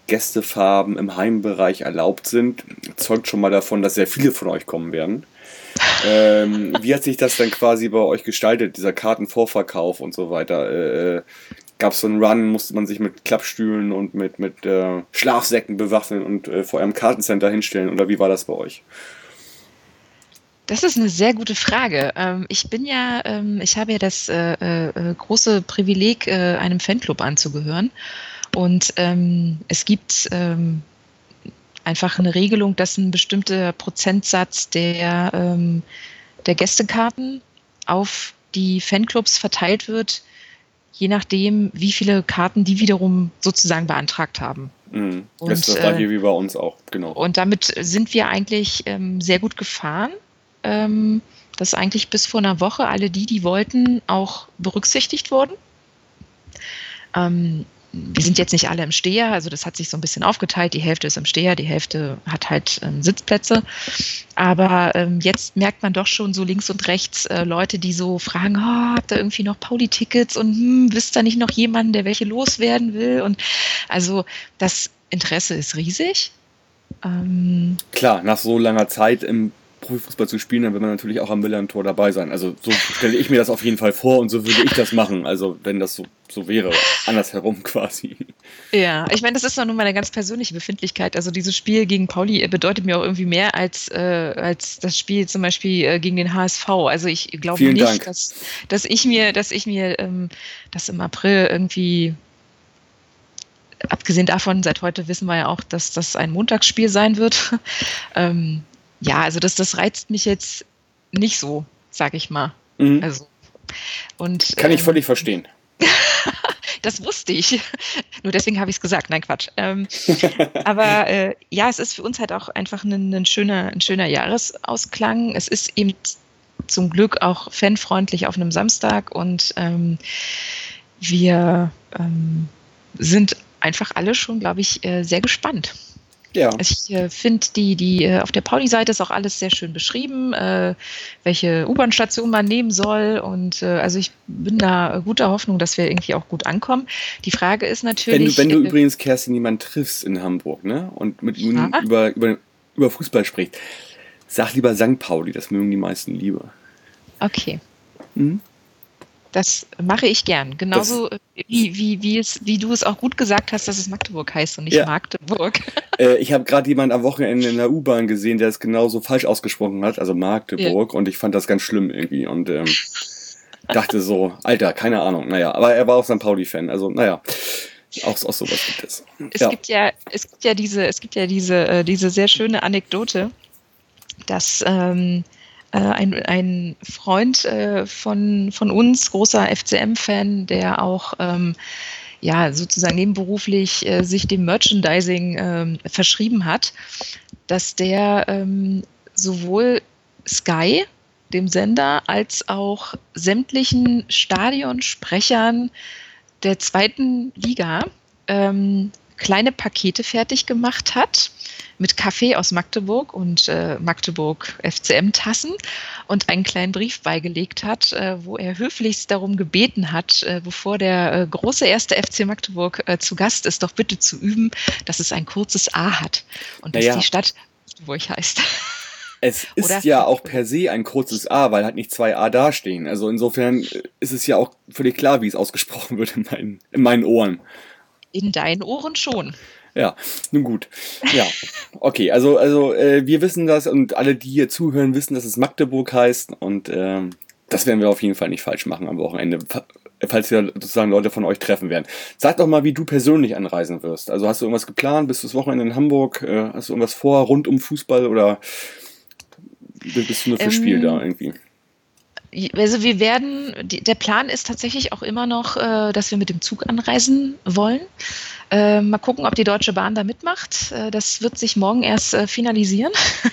Gästefarben im Heimbereich erlaubt sind, zeugt schon mal davon, dass sehr viele von euch kommen werden. ähm, (laughs) wie hat sich das dann quasi bei euch gestaltet, dieser Kartenvorverkauf und so weiter? Äh, gab es so einen Run, musste man sich mit Klappstühlen und mit, mit äh, Schlafsäcken bewaffnen und äh, vor eurem Kartencenter hinstellen oder wie war das bei euch?
Das ist eine sehr gute Frage. Ähm, ich bin ja, ähm, ich habe ja das äh, äh, große Privileg, äh, einem Fanclub anzugehören. Und ähm, es gibt ähm, einfach eine Regelung, dass ein bestimmter Prozentsatz der, ähm, der Gästekarten auf die Fanclubs verteilt wird, je nachdem, wie viele Karten die wiederum sozusagen beantragt haben.
Mhm. Und, das war hier äh, wie bei uns auch, genau.
Und damit sind wir eigentlich ähm, sehr gut gefahren. Ähm, dass eigentlich bis vor einer Woche alle die, die wollten, auch berücksichtigt wurden. Ähm, wir sind jetzt nicht alle im Steher, also das hat sich so ein bisschen aufgeteilt. Die Hälfte ist im Steher, die Hälfte hat halt ähm, Sitzplätze. Aber ähm, jetzt merkt man doch schon so links und rechts äh, Leute, die so fragen, oh, habt ihr irgendwie noch Pauli-Tickets und hm, wisst ihr nicht noch jemanden, der welche loswerden will? Und also das Interesse ist riesig.
Ähm, Klar, nach so langer Zeit im Profifußball zu spielen, dann will man natürlich auch am Millern-Tor dabei sein. Also so stelle ich mir das auf jeden Fall vor und so würde ich das machen. Also wenn das so, so wäre, andersherum (laughs) quasi.
Ja, ich meine, das ist doch nun mal eine ganz persönliche Befindlichkeit. Also dieses Spiel gegen Pauli bedeutet mir auch irgendwie mehr als, äh, als das Spiel zum Beispiel äh, gegen den HSV. Also ich glaube Vielen nicht, dass, dass ich mir, dass ich mir ähm, das im April irgendwie abgesehen davon, seit heute wissen wir ja auch, dass das ein Montagsspiel sein wird. (laughs) ähm, ja, also das, das reizt mich jetzt nicht so, sag ich mal. Mhm. Also,
und, Kann ich ähm, völlig verstehen. (laughs)
das wusste ich. (laughs) Nur deswegen habe ich es gesagt. Nein, Quatsch. Ähm, (laughs) aber äh, ja, es ist für uns halt auch einfach ein, ein, schöner, ein schöner Jahresausklang. Es ist eben zum Glück auch fanfreundlich auf einem Samstag und ähm, wir ähm, sind einfach alle schon, glaube ich, äh, sehr gespannt. Ja. Also ich äh, finde, die, die äh, auf der Pauli-Seite ist auch alles sehr schön beschrieben, äh, welche U-Bahn-Station man nehmen soll. Und äh, also ich bin da guter Hoffnung, dass wir irgendwie auch gut ankommen. Die Frage ist natürlich.
Wenn du, wenn du äh, übrigens, Kerstin, jemanden triffst in Hamburg, ne? Und mit ihm ja. über, über, über Fußball spricht, sag lieber St. Pauli, das mögen die meisten lieber.
Okay. Mhm. Das mache ich gern. Genauso das, wie, wie, wie, es, wie du es auch gut gesagt hast, dass es Magdeburg heißt und nicht ja. Magdeburg. (laughs)
Äh, ich habe gerade jemanden am Wochenende in der U-Bahn gesehen, der es genauso falsch ausgesprochen hat, also Magdeburg, ja. und ich fand das ganz schlimm irgendwie und ähm, dachte so, Alter, keine Ahnung, naja, aber er war auch St. Pauli-Fan, also naja. Auch, auch sowas gibt es.
Es ja. gibt ja, es gibt ja diese, es gibt ja diese, äh, diese sehr schöne Anekdote, dass ähm, äh, ein, ein Freund äh, von, von uns, großer FCM-Fan, der auch ähm, ja, sozusagen nebenberuflich äh, sich dem Merchandising ähm, verschrieben hat, dass der ähm, sowohl Sky, dem Sender, als auch sämtlichen Stadionsprechern der zweiten Liga ähm, kleine Pakete fertig gemacht hat mit Kaffee aus Magdeburg und äh, Magdeburg FCM-Tassen und einen kleinen Brief beigelegt hat, äh, wo er höflichst darum gebeten hat, äh, bevor der äh, große erste FC Magdeburg äh, zu Gast ist, doch bitte zu üben, dass es ein kurzes A hat und dass ja, die Stadt Magdeburg heißt. (laughs)
Es ist Oder ja auch per se ein kurzes A, weil halt nicht zwei A dastehen. Also insofern ist es ja auch völlig klar, wie es ausgesprochen wird in meinen, in meinen Ohren.
In deinen Ohren schon.
Ja, nun gut. Ja, (laughs) okay, also, also äh, wir wissen das und alle, die hier zuhören, wissen, dass es Magdeburg heißt und äh, das werden wir auf jeden Fall nicht falsch machen am Wochenende, falls wir sozusagen Leute von euch treffen werden. Sag doch mal, wie du persönlich anreisen wirst. Also hast du irgendwas geplant? Bist du das Wochenende in Hamburg? Äh, hast du irgendwas vor rund um Fußball oder bist du nur für ähm, Spiel da irgendwie?
Also wir werden, der Plan ist tatsächlich auch immer noch, äh, dass wir mit dem Zug anreisen wollen. Äh, mal gucken, ob die Deutsche Bahn da mitmacht. Äh, das wird sich morgen erst äh, finalisieren.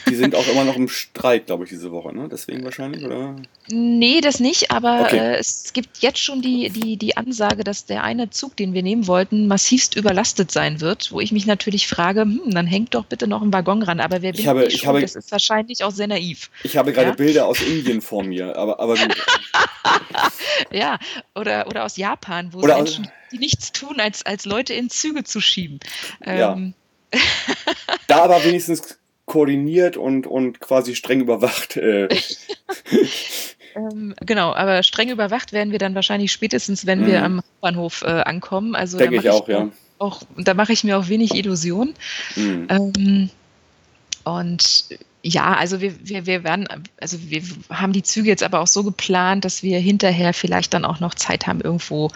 Die sind auch (laughs) immer noch im Streit, glaube ich, diese Woche, ne? Deswegen wahrscheinlich, oder?
Nee, das nicht, aber okay. Äh, es gibt jetzt schon die, die, die Ansage, dass der eine Zug, den wir nehmen wollten, massivst überlastet sein wird, wo ich mich natürlich frage, hm, dann hängt doch bitte noch ein Waggon ran. Aber wer bin
ich, habe, ich,
habe, Das ist wahrscheinlich auch sehr naiv.
Ich habe gerade ja? Bilder aus Indien vor mir, aber, aber (laughs) gut.
ja, oder, oder aus Japan, wo oder Menschen, die nichts tun, als, als Leute in Züge zu schieben.
Ähm. Ja. (laughs) da aber wenigstens koordiniert und, und quasi streng überwacht. Äh. (laughs)
ähm, genau, aber streng überwacht werden wir dann wahrscheinlich spätestens, wenn mhm. wir am Bahnhof äh, ankommen. Also
Denke ich auch, ja.
Auch, da mache ich mir auch wenig Illusionen. Mhm. Ähm, und ja, also wir, wir, wir werden, also wir haben die Züge jetzt aber auch so geplant, dass wir hinterher vielleicht dann auch noch Zeit haben, irgendwo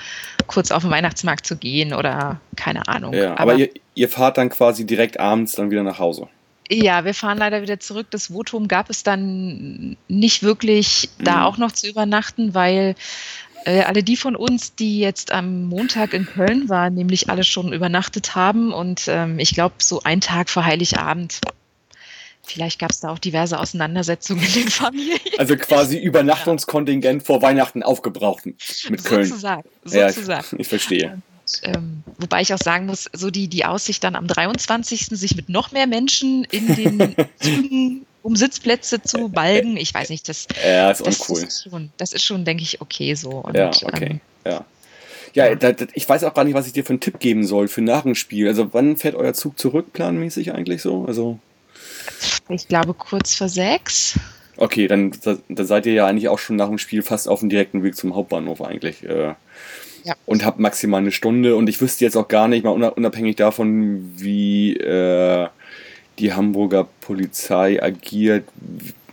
kurz auf den Weihnachtsmarkt zu gehen oder keine Ahnung.
Ja, aber, aber ihr, ihr fahrt dann quasi direkt abends dann wieder nach Hause.
Ja, wir fahren leider wieder zurück. Das Votum gab es dann nicht wirklich, mhm. da auch noch zu übernachten, weil äh, alle die von uns, die jetzt am Montag in Köln waren, nämlich alle schon übernachtet haben. Und ähm, ich glaube, so ein Tag vor Heiligabend Vielleicht gab es da auch diverse Auseinandersetzungen in den (laughs) Familien.
Also quasi (laughs) Übernachtungskontingent vor Weihnachten aufgebraucht mit Köln.
Sozusagen. sozusagen.
Ja, (laughs) ich verstehe. Und,
ähm, wobei ich auch sagen muss, so die, die Aussicht dann am 23. sich mit noch mehr Menschen in den Zügen um Sitzplätze zu balgen, ich weiß nicht, das,
ja, ist das, uncool.
ist schon, das ist schon, denke ich, okay so.
Und, ja, okay, ähm, ja. Ja, da, da, ich weiß auch gar nicht, was ich dir für einen Tipp geben soll für nach dem Spiel. Also wann fährt euer Zug zurück planmäßig eigentlich so? Also
ich glaube kurz vor sechs.
Okay, dann, dann seid ihr ja eigentlich auch schon nach dem Spiel fast auf dem direkten Weg zum Hauptbahnhof eigentlich. Äh, ja. Und habt maximal eine Stunde. Und ich wüsste jetzt auch gar nicht, mal unabhängig davon, wie äh, die Hamburger Polizei agiert,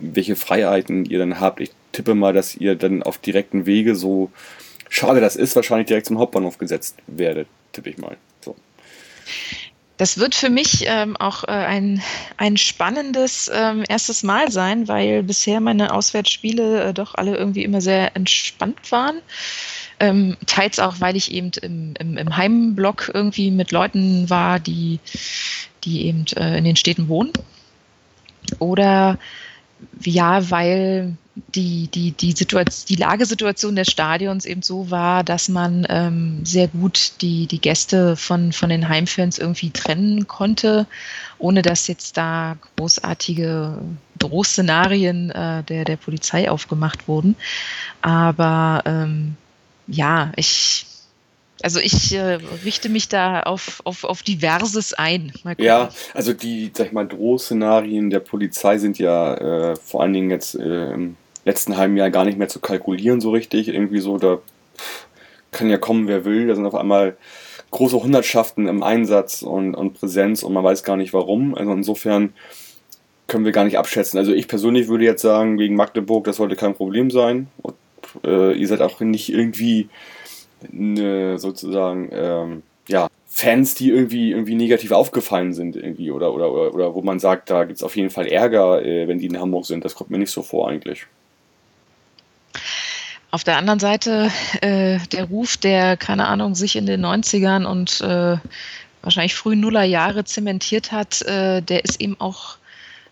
welche Freiheiten ihr dann habt. Ich tippe mal, dass ihr dann auf direkten Wege so schade das ist, wahrscheinlich direkt zum Hauptbahnhof gesetzt werdet, tippe ich mal. So.
Das wird für mich ähm, auch äh, ein, ein spannendes ähm, erstes Mal sein, weil bisher meine Auswärtsspiele äh, doch alle irgendwie immer sehr entspannt waren. Ähm, teils auch, weil ich eben im, im, im Heimblock irgendwie mit Leuten war, die, die eben äh, in den Städten wohnen. Oder ja, weil die, die, die, Situation, die Lagesituation des Stadions eben so war, dass man ähm, sehr gut die, die Gäste von, von den Heimfans irgendwie trennen konnte, ohne dass jetzt da großartige Drohszenarien äh, der, der Polizei aufgemacht wurden. Aber ähm, ja, ich, also ich äh, richte mich da auf, auf, auf Diverses ein.
Ja, also die, sag ich mal, Drohszenarien der Polizei sind ja äh, vor allen Dingen jetzt äh, im letzten halben Jahr gar nicht mehr zu kalkulieren so richtig. Irgendwie so, da kann ja kommen, wer will. Da sind auf einmal große Hundertschaften im Einsatz und, und Präsenz und man weiß gar nicht warum. Also insofern können wir gar nicht abschätzen. Also ich persönlich würde jetzt sagen, gegen Magdeburg, das sollte kein Problem sein. Und äh, ihr seid auch nicht irgendwie eine, sozusagen, ähm, ja, Fans, die irgendwie, irgendwie negativ aufgefallen sind, irgendwie, oder, oder, oder, oder wo man sagt, da gibt es auf jeden Fall Ärger, äh, wenn die in Hamburg sind. Das kommt mir nicht so vor eigentlich.
Auf der anderen Seite, äh, der Ruf, der, keine Ahnung, sich in den 90ern und äh, wahrscheinlich frühen Nullerjahre zementiert hat, äh, der ist eben auch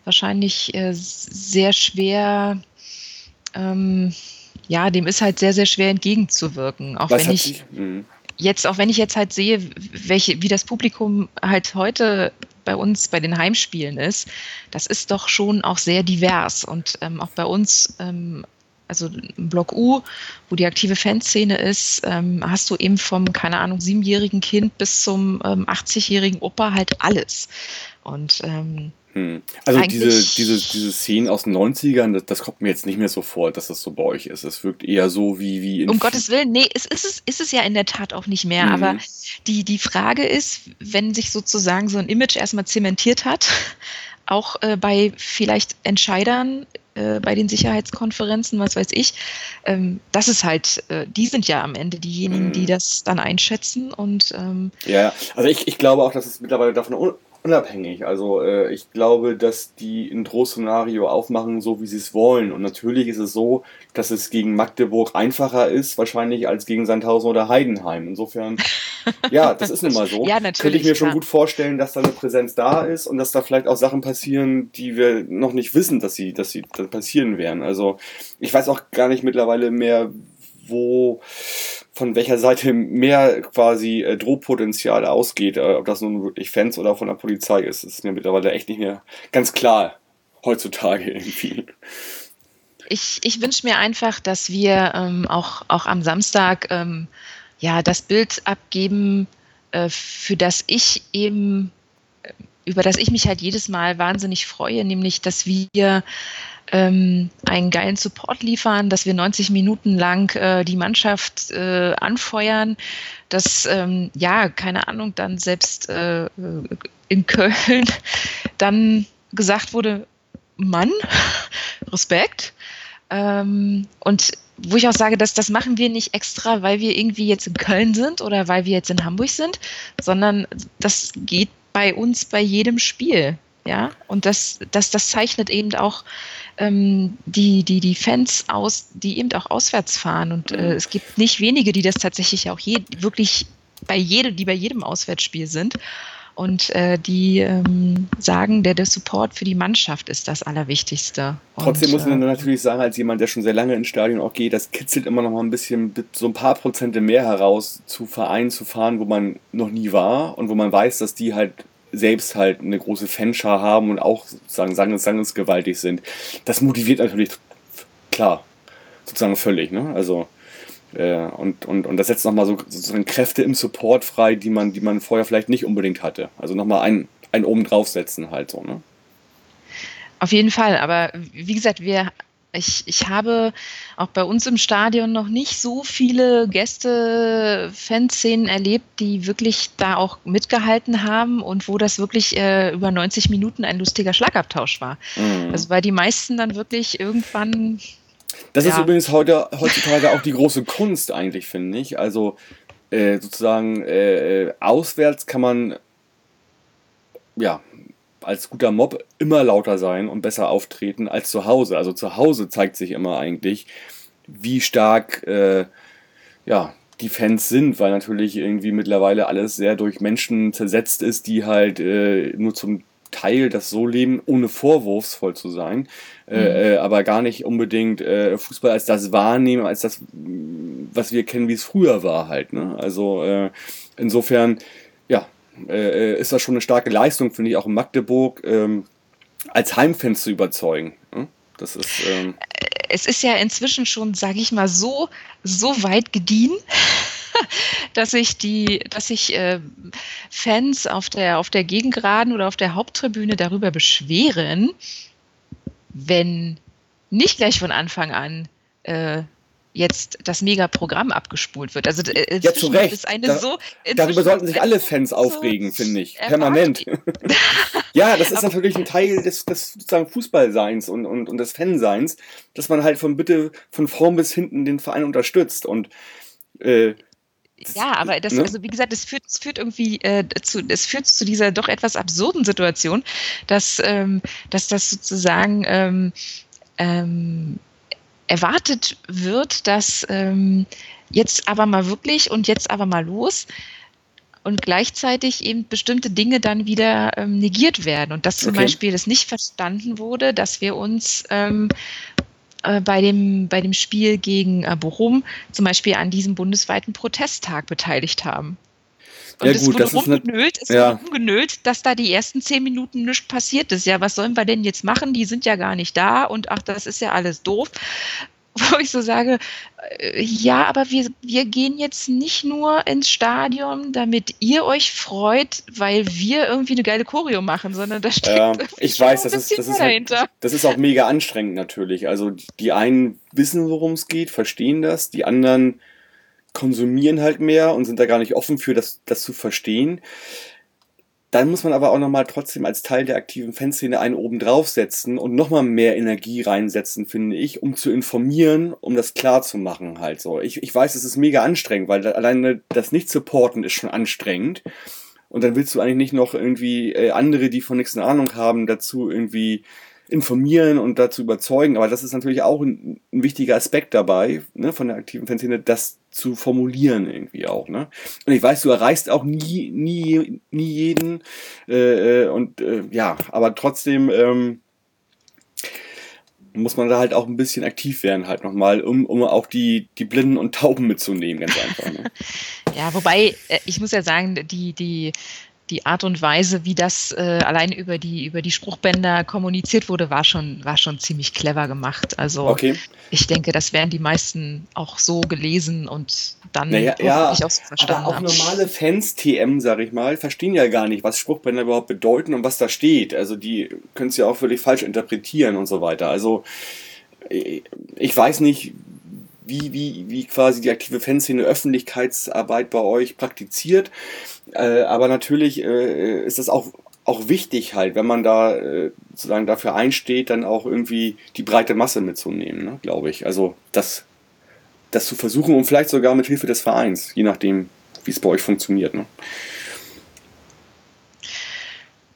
wahrscheinlich äh, sehr schwer ähm, ja, dem ist halt sehr, sehr schwer entgegenzuwirken. Auch Was wenn ich mhm. jetzt, auch wenn ich jetzt halt sehe, welche, wie das Publikum halt heute bei uns bei den Heimspielen ist, das ist doch schon auch sehr divers. Und ähm, auch bei uns, ähm, also Block U, wo die aktive Fanszene ist, ähm, hast du eben vom, keine Ahnung, siebenjährigen Kind bis zum ähm, 80-jährigen Opa halt alles. Und ähm,
hm. Also diese, diese, diese Szenen aus den 90ern, das, das, kommt mir jetzt nicht mehr so vor, dass das so bei euch ist. Es wirkt eher so wie, wie
in Um Gottes Willen, nee, es ist es, ist es ja in der Tat auch nicht mehr. Mhm. Aber die, die Frage ist, wenn sich sozusagen so ein Image erstmal zementiert hat, (laughs) auch äh, bei vielleicht Entscheidern äh, bei den Sicherheitskonferenzen, was weiß ich, ähm, das ist halt, äh, die sind ja am Ende diejenigen, mhm. die das dann einschätzen und ähm,
ja, also ich, ich glaube auch, dass es mittlerweile davon unabhängig. Also äh, ich glaube, dass die ein Drohszenario aufmachen, so wie sie es wollen. Und natürlich ist es so, dass es gegen Magdeburg einfacher ist, wahrscheinlich als gegen Sandhausen oder Heidenheim. Insofern, (laughs) ja, das ist nun mal so. ja, natürlich, Könnte ich mir schon gut vorstellen, dass da eine Präsenz da ist und dass da vielleicht auch Sachen passieren, die wir noch nicht wissen, dass sie, dass sie passieren werden. Also ich weiß auch gar nicht mittlerweile mehr, wo von welcher Seite mehr quasi äh, Drohpotenzial ausgeht, äh, ob das nun wirklich Fans oder von der Polizei ist, ist mir mittlerweile echt nicht mehr ganz klar heutzutage irgendwie.
Ich, ich wünsche mir einfach, dass wir ähm, auch, auch am Samstag ähm, ja, das Bild abgeben, äh, für das ich eben, äh, über das ich mich halt jedes Mal wahnsinnig freue, nämlich dass wir ähm, einen geilen Support liefern, dass wir 90 Minuten lang äh, die Mannschaft äh, anfeuern, dass, ähm, ja, keine Ahnung, dann selbst äh, in Köln (laughs) dann gesagt wurde, Mann, (laughs) Respekt. Ähm, und wo ich auch sage, dass das machen wir nicht extra, weil wir irgendwie jetzt in Köln sind oder weil wir jetzt in Hamburg sind, sondern das geht bei uns bei jedem Spiel. Ja, und das, das, das zeichnet eben auch ähm, die, die, die Fans aus, die eben auch auswärts fahren. Und äh, mhm. es gibt nicht wenige, die das tatsächlich auch je, wirklich bei jedem, die bei jedem Auswärtsspiel sind. Und äh, die ähm, sagen, der, der Support für die Mannschaft ist das Allerwichtigste.
Trotzdem muss man äh, natürlich sagen, als jemand, der schon sehr lange ins Stadion auch geht, das kitzelt immer noch mal ein bisschen so ein paar Prozente mehr heraus, zu Vereinen zu fahren, wo man noch nie war und wo man weiß, dass die halt selbst halt eine große Fanschar haben und auch sozusagen sanges, sangesgewaltig sind. Das motiviert natürlich klar, sozusagen völlig, ne? Also äh, und, und, und das setzt nochmal so sozusagen Kräfte im Support frei, die man, die man vorher vielleicht nicht unbedingt hatte. Also nochmal ein, ein oben draufsetzen halt so, ne?
Auf jeden Fall, aber wie gesagt, wir ich, ich habe auch bei uns im Stadion noch nicht so viele Gäste-Fanszenen erlebt, die wirklich da auch mitgehalten haben und wo das wirklich äh, über 90 Minuten ein lustiger Schlagabtausch war. Mhm. Also weil die meisten dann wirklich irgendwann.
Das ja. ist übrigens heute, heutzutage auch die große Kunst eigentlich, finde ich. Also äh, sozusagen äh, auswärts kann man ja als guter Mob immer lauter sein und besser auftreten als zu Hause. Also zu Hause zeigt sich immer eigentlich, wie stark äh, ja, die Fans sind, weil natürlich irgendwie mittlerweile alles sehr durch Menschen zersetzt ist, die halt äh, nur zum Teil das so leben, ohne vorwurfsvoll zu sein, äh, mhm. äh, aber gar nicht unbedingt äh, Fußball als das wahrnehmen, als das, was wir kennen, wie es früher war halt. Ne? Also äh, insofern, äh, ist das schon eine starke Leistung, finde ich, auch in Magdeburg ähm, als Heimfans zu überzeugen. Ne? Das ist. Ähm
es ist ja inzwischen schon, sage ich mal, so, so weit gediehen, (laughs) dass sich die, dass sich äh, Fans auf der, auf der Gegengeraden oder auf der Haupttribüne darüber beschweren, wenn nicht gleich von Anfang an äh, jetzt das Megaprogramm abgespult wird. Also
äh, ja, zu Recht.
Ist eine da, so,
darüber sollten sich alle Fans so aufregen, finde ich. Permanent. (laughs) ja, das ist Aber natürlich ein Teil des, des sozusagen Fußballseins und, und, und des Fanseins, dass man halt von bitte von vorn bis hinten den Verein unterstützt. Und äh,
ja, aber das, ne? also wie gesagt, das führt, das führt irgendwie äh, zu, es führt zu dieser doch etwas absurden Situation, dass, ähm, dass das sozusagen ähm, ähm, erwartet wird, dass ähm, jetzt aber mal wirklich und jetzt aber mal los und gleichzeitig eben bestimmte Dinge dann wieder ähm, negiert werden. Und dass zum okay. Beispiel das nicht verstanden wurde, dass wir uns ähm, äh, bei, dem, bei dem Spiel gegen äh, Bochum zum Beispiel an diesem bundesweiten Protesttag beteiligt haben. Und ja, es gut, wurde rumgenölt, es ja. wurde rumgenölt, dass da die ersten zehn Minuten nichts passiert ist. Ja, was sollen wir denn jetzt machen? Die sind ja gar nicht da und ach, das ist ja alles doof. (laughs) Wo ich so sage, äh, ja, aber wir, wir gehen jetzt nicht nur ins Stadion, damit ihr euch freut, weil wir irgendwie eine geile Choreo machen, sondern da steht
ja, ich weiß, das ist, das, ist halt, das ist auch mega anstrengend natürlich. Also die einen wissen, worum es geht, verstehen das, die anderen konsumieren halt mehr und sind da gar nicht offen für, das, das zu verstehen. Dann muss man aber auch nochmal trotzdem als Teil der aktiven Fanszene einen oben draufsetzen und nochmal mehr Energie reinsetzen, finde ich, um zu informieren, um das klar zu machen halt so. Ich, ich weiß, es ist mega anstrengend, weil alleine das Nicht-Supporten ist schon anstrengend. Und dann willst du eigentlich nicht noch irgendwie äh, andere, die von nichts eine Ahnung haben, dazu irgendwie informieren und dazu überzeugen. Aber das ist natürlich auch ein, ein wichtiger Aspekt dabei, ne, von der aktiven Fanszene, das zu formulieren irgendwie auch. Ne? Und ich weiß, du erreichst auch nie, nie, nie jeden. Äh, äh, und äh, ja, aber trotzdem ähm, muss man da halt auch ein bisschen aktiv werden, halt nochmal, um, um auch die, die Blinden und Tauben mitzunehmen, ganz einfach. Ne? (laughs)
ja, wobei, äh, ich muss ja sagen, die, die die Art und Weise, wie das äh, allein über die, über die Spruchbänder kommuniziert wurde, war schon, war schon ziemlich clever gemacht. Also okay. ich denke, das werden die meisten auch so gelesen und dann
naja, ja, auch so verstanden aber auch haben. normale Fans TM, sag ich mal, verstehen ja gar nicht, was Spruchbänder überhaupt bedeuten und was da steht. Also die können es ja auch völlig falsch interpretieren und so weiter. Also ich weiß nicht, wie, wie, wie quasi die aktive Fanszene Öffentlichkeitsarbeit bei euch praktiziert. Äh, aber natürlich äh, ist das auch, auch wichtig halt, wenn man da äh, sozusagen dafür einsteht, dann auch irgendwie die breite Masse mitzunehmen, ne, glaube ich. Also das, das zu versuchen und vielleicht sogar mit Hilfe des Vereins, je nachdem, wie es bei euch funktioniert. Ne?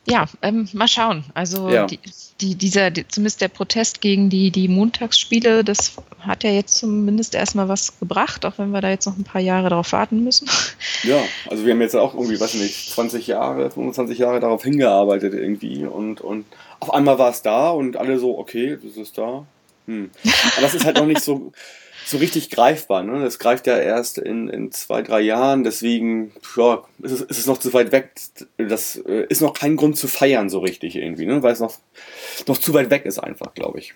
Ja, ähm, mal schauen. Also ja. die, die, dieser, die, zumindest der Protest gegen die, die Montagsspiele, das hat ja jetzt zumindest erstmal was gebracht, auch wenn wir da jetzt noch ein paar Jahre darauf warten müssen. (laughs)
Ja, also wir haben jetzt auch irgendwie, weiß nicht, 20 Jahre, 25 Jahre darauf hingearbeitet irgendwie und, und auf einmal war es da und alle so, okay, das ist da. Hm. Aber das ist halt noch nicht so, (laughs) so richtig greifbar. Ne? Das greift ja erst in, in zwei, drei Jahren, deswegen ja, ist, es, ist es noch zu weit weg. Das äh, ist noch kein Grund zu feiern so richtig irgendwie, ne? weil es noch, noch zu weit weg ist einfach, glaube ich.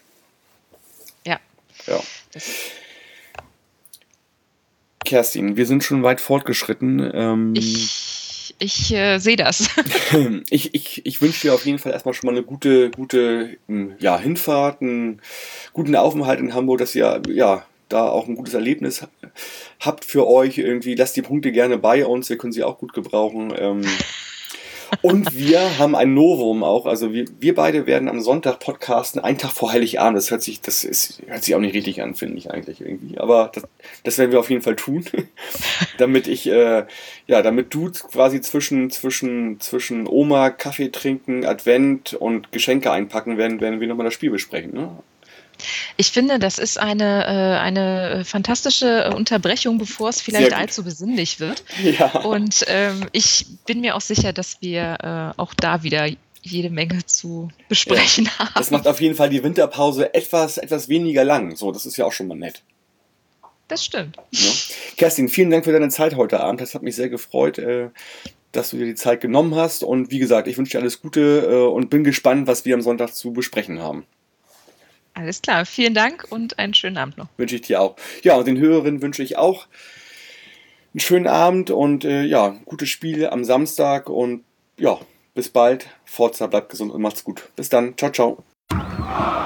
Ja.
Ja. Kerstin, wir sind schon weit fortgeschritten.
Ähm, ich ich äh, sehe das. (laughs)
ich ich, ich wünsche dir auf jeden Fall erstmal schon mal eine gute, gute hm, ja, Hinfahrt, einen guten Aufenthalt in Hamburg, dass ihr ja, da auch ein gutes Erlebnis habt für euch. Irgendwie lasst die Punkte gerne bei uns, wir können sie auch gut gebrauchen. Ähm, und wir (laughs) haben ein Novum auch. Also wir, wir beide werden am Sonntag podcasten, einen Tag vor Heiligabend. Das hört sich, das ist, hört sich auch nicht richtig an, finde ich eigentlich irgendwie. Aber das, das werden wir auf jeden Fall tun. (laughs) damit ich, äh, ja, damit du quasi zwischen, zwischen, zwischen Oma, Kaffee trinken, Advent und Geschenke einpacken werden, werden wir nochmal das Spiel besprechen. Ne?
Ich finde, das ist eine, äh, eine fantastische Unterbrechung, bevor es vielleicht allzu besinnlich wird. Ja. Und ähm, ich bin mir auch sicher, dass wir äh, auch da wieder jede Menge zu besprechen
Ja.
haben.
Das macht auf jeden Fall die Winterpause etwas, etwas weniger lang. So, das ist ja auch schon mal nett.
Das stimmt.
Ja. Kerstin, vielen Dank für deine Zeit heute Abend. Das hat mich sehr gefreut, äh, dass du dir die Zeit genommen hast. Und wie gesagt, ich wünsche dir alles Gute äh, und bin gespannt, was wir am Sonntag zu besprechen haben.
Alles klar. Vielen Dank und einen schönen Abend noch.
Wünsche ich dir auch. Ja, und den Hörerinnen wünsche ich auch einen schönen Abend und äh, ja, gute Spiele am Samstag und ja, bis bald. Forza bleibt gesund und macht's gut. Bis dann. Ciao, ciao.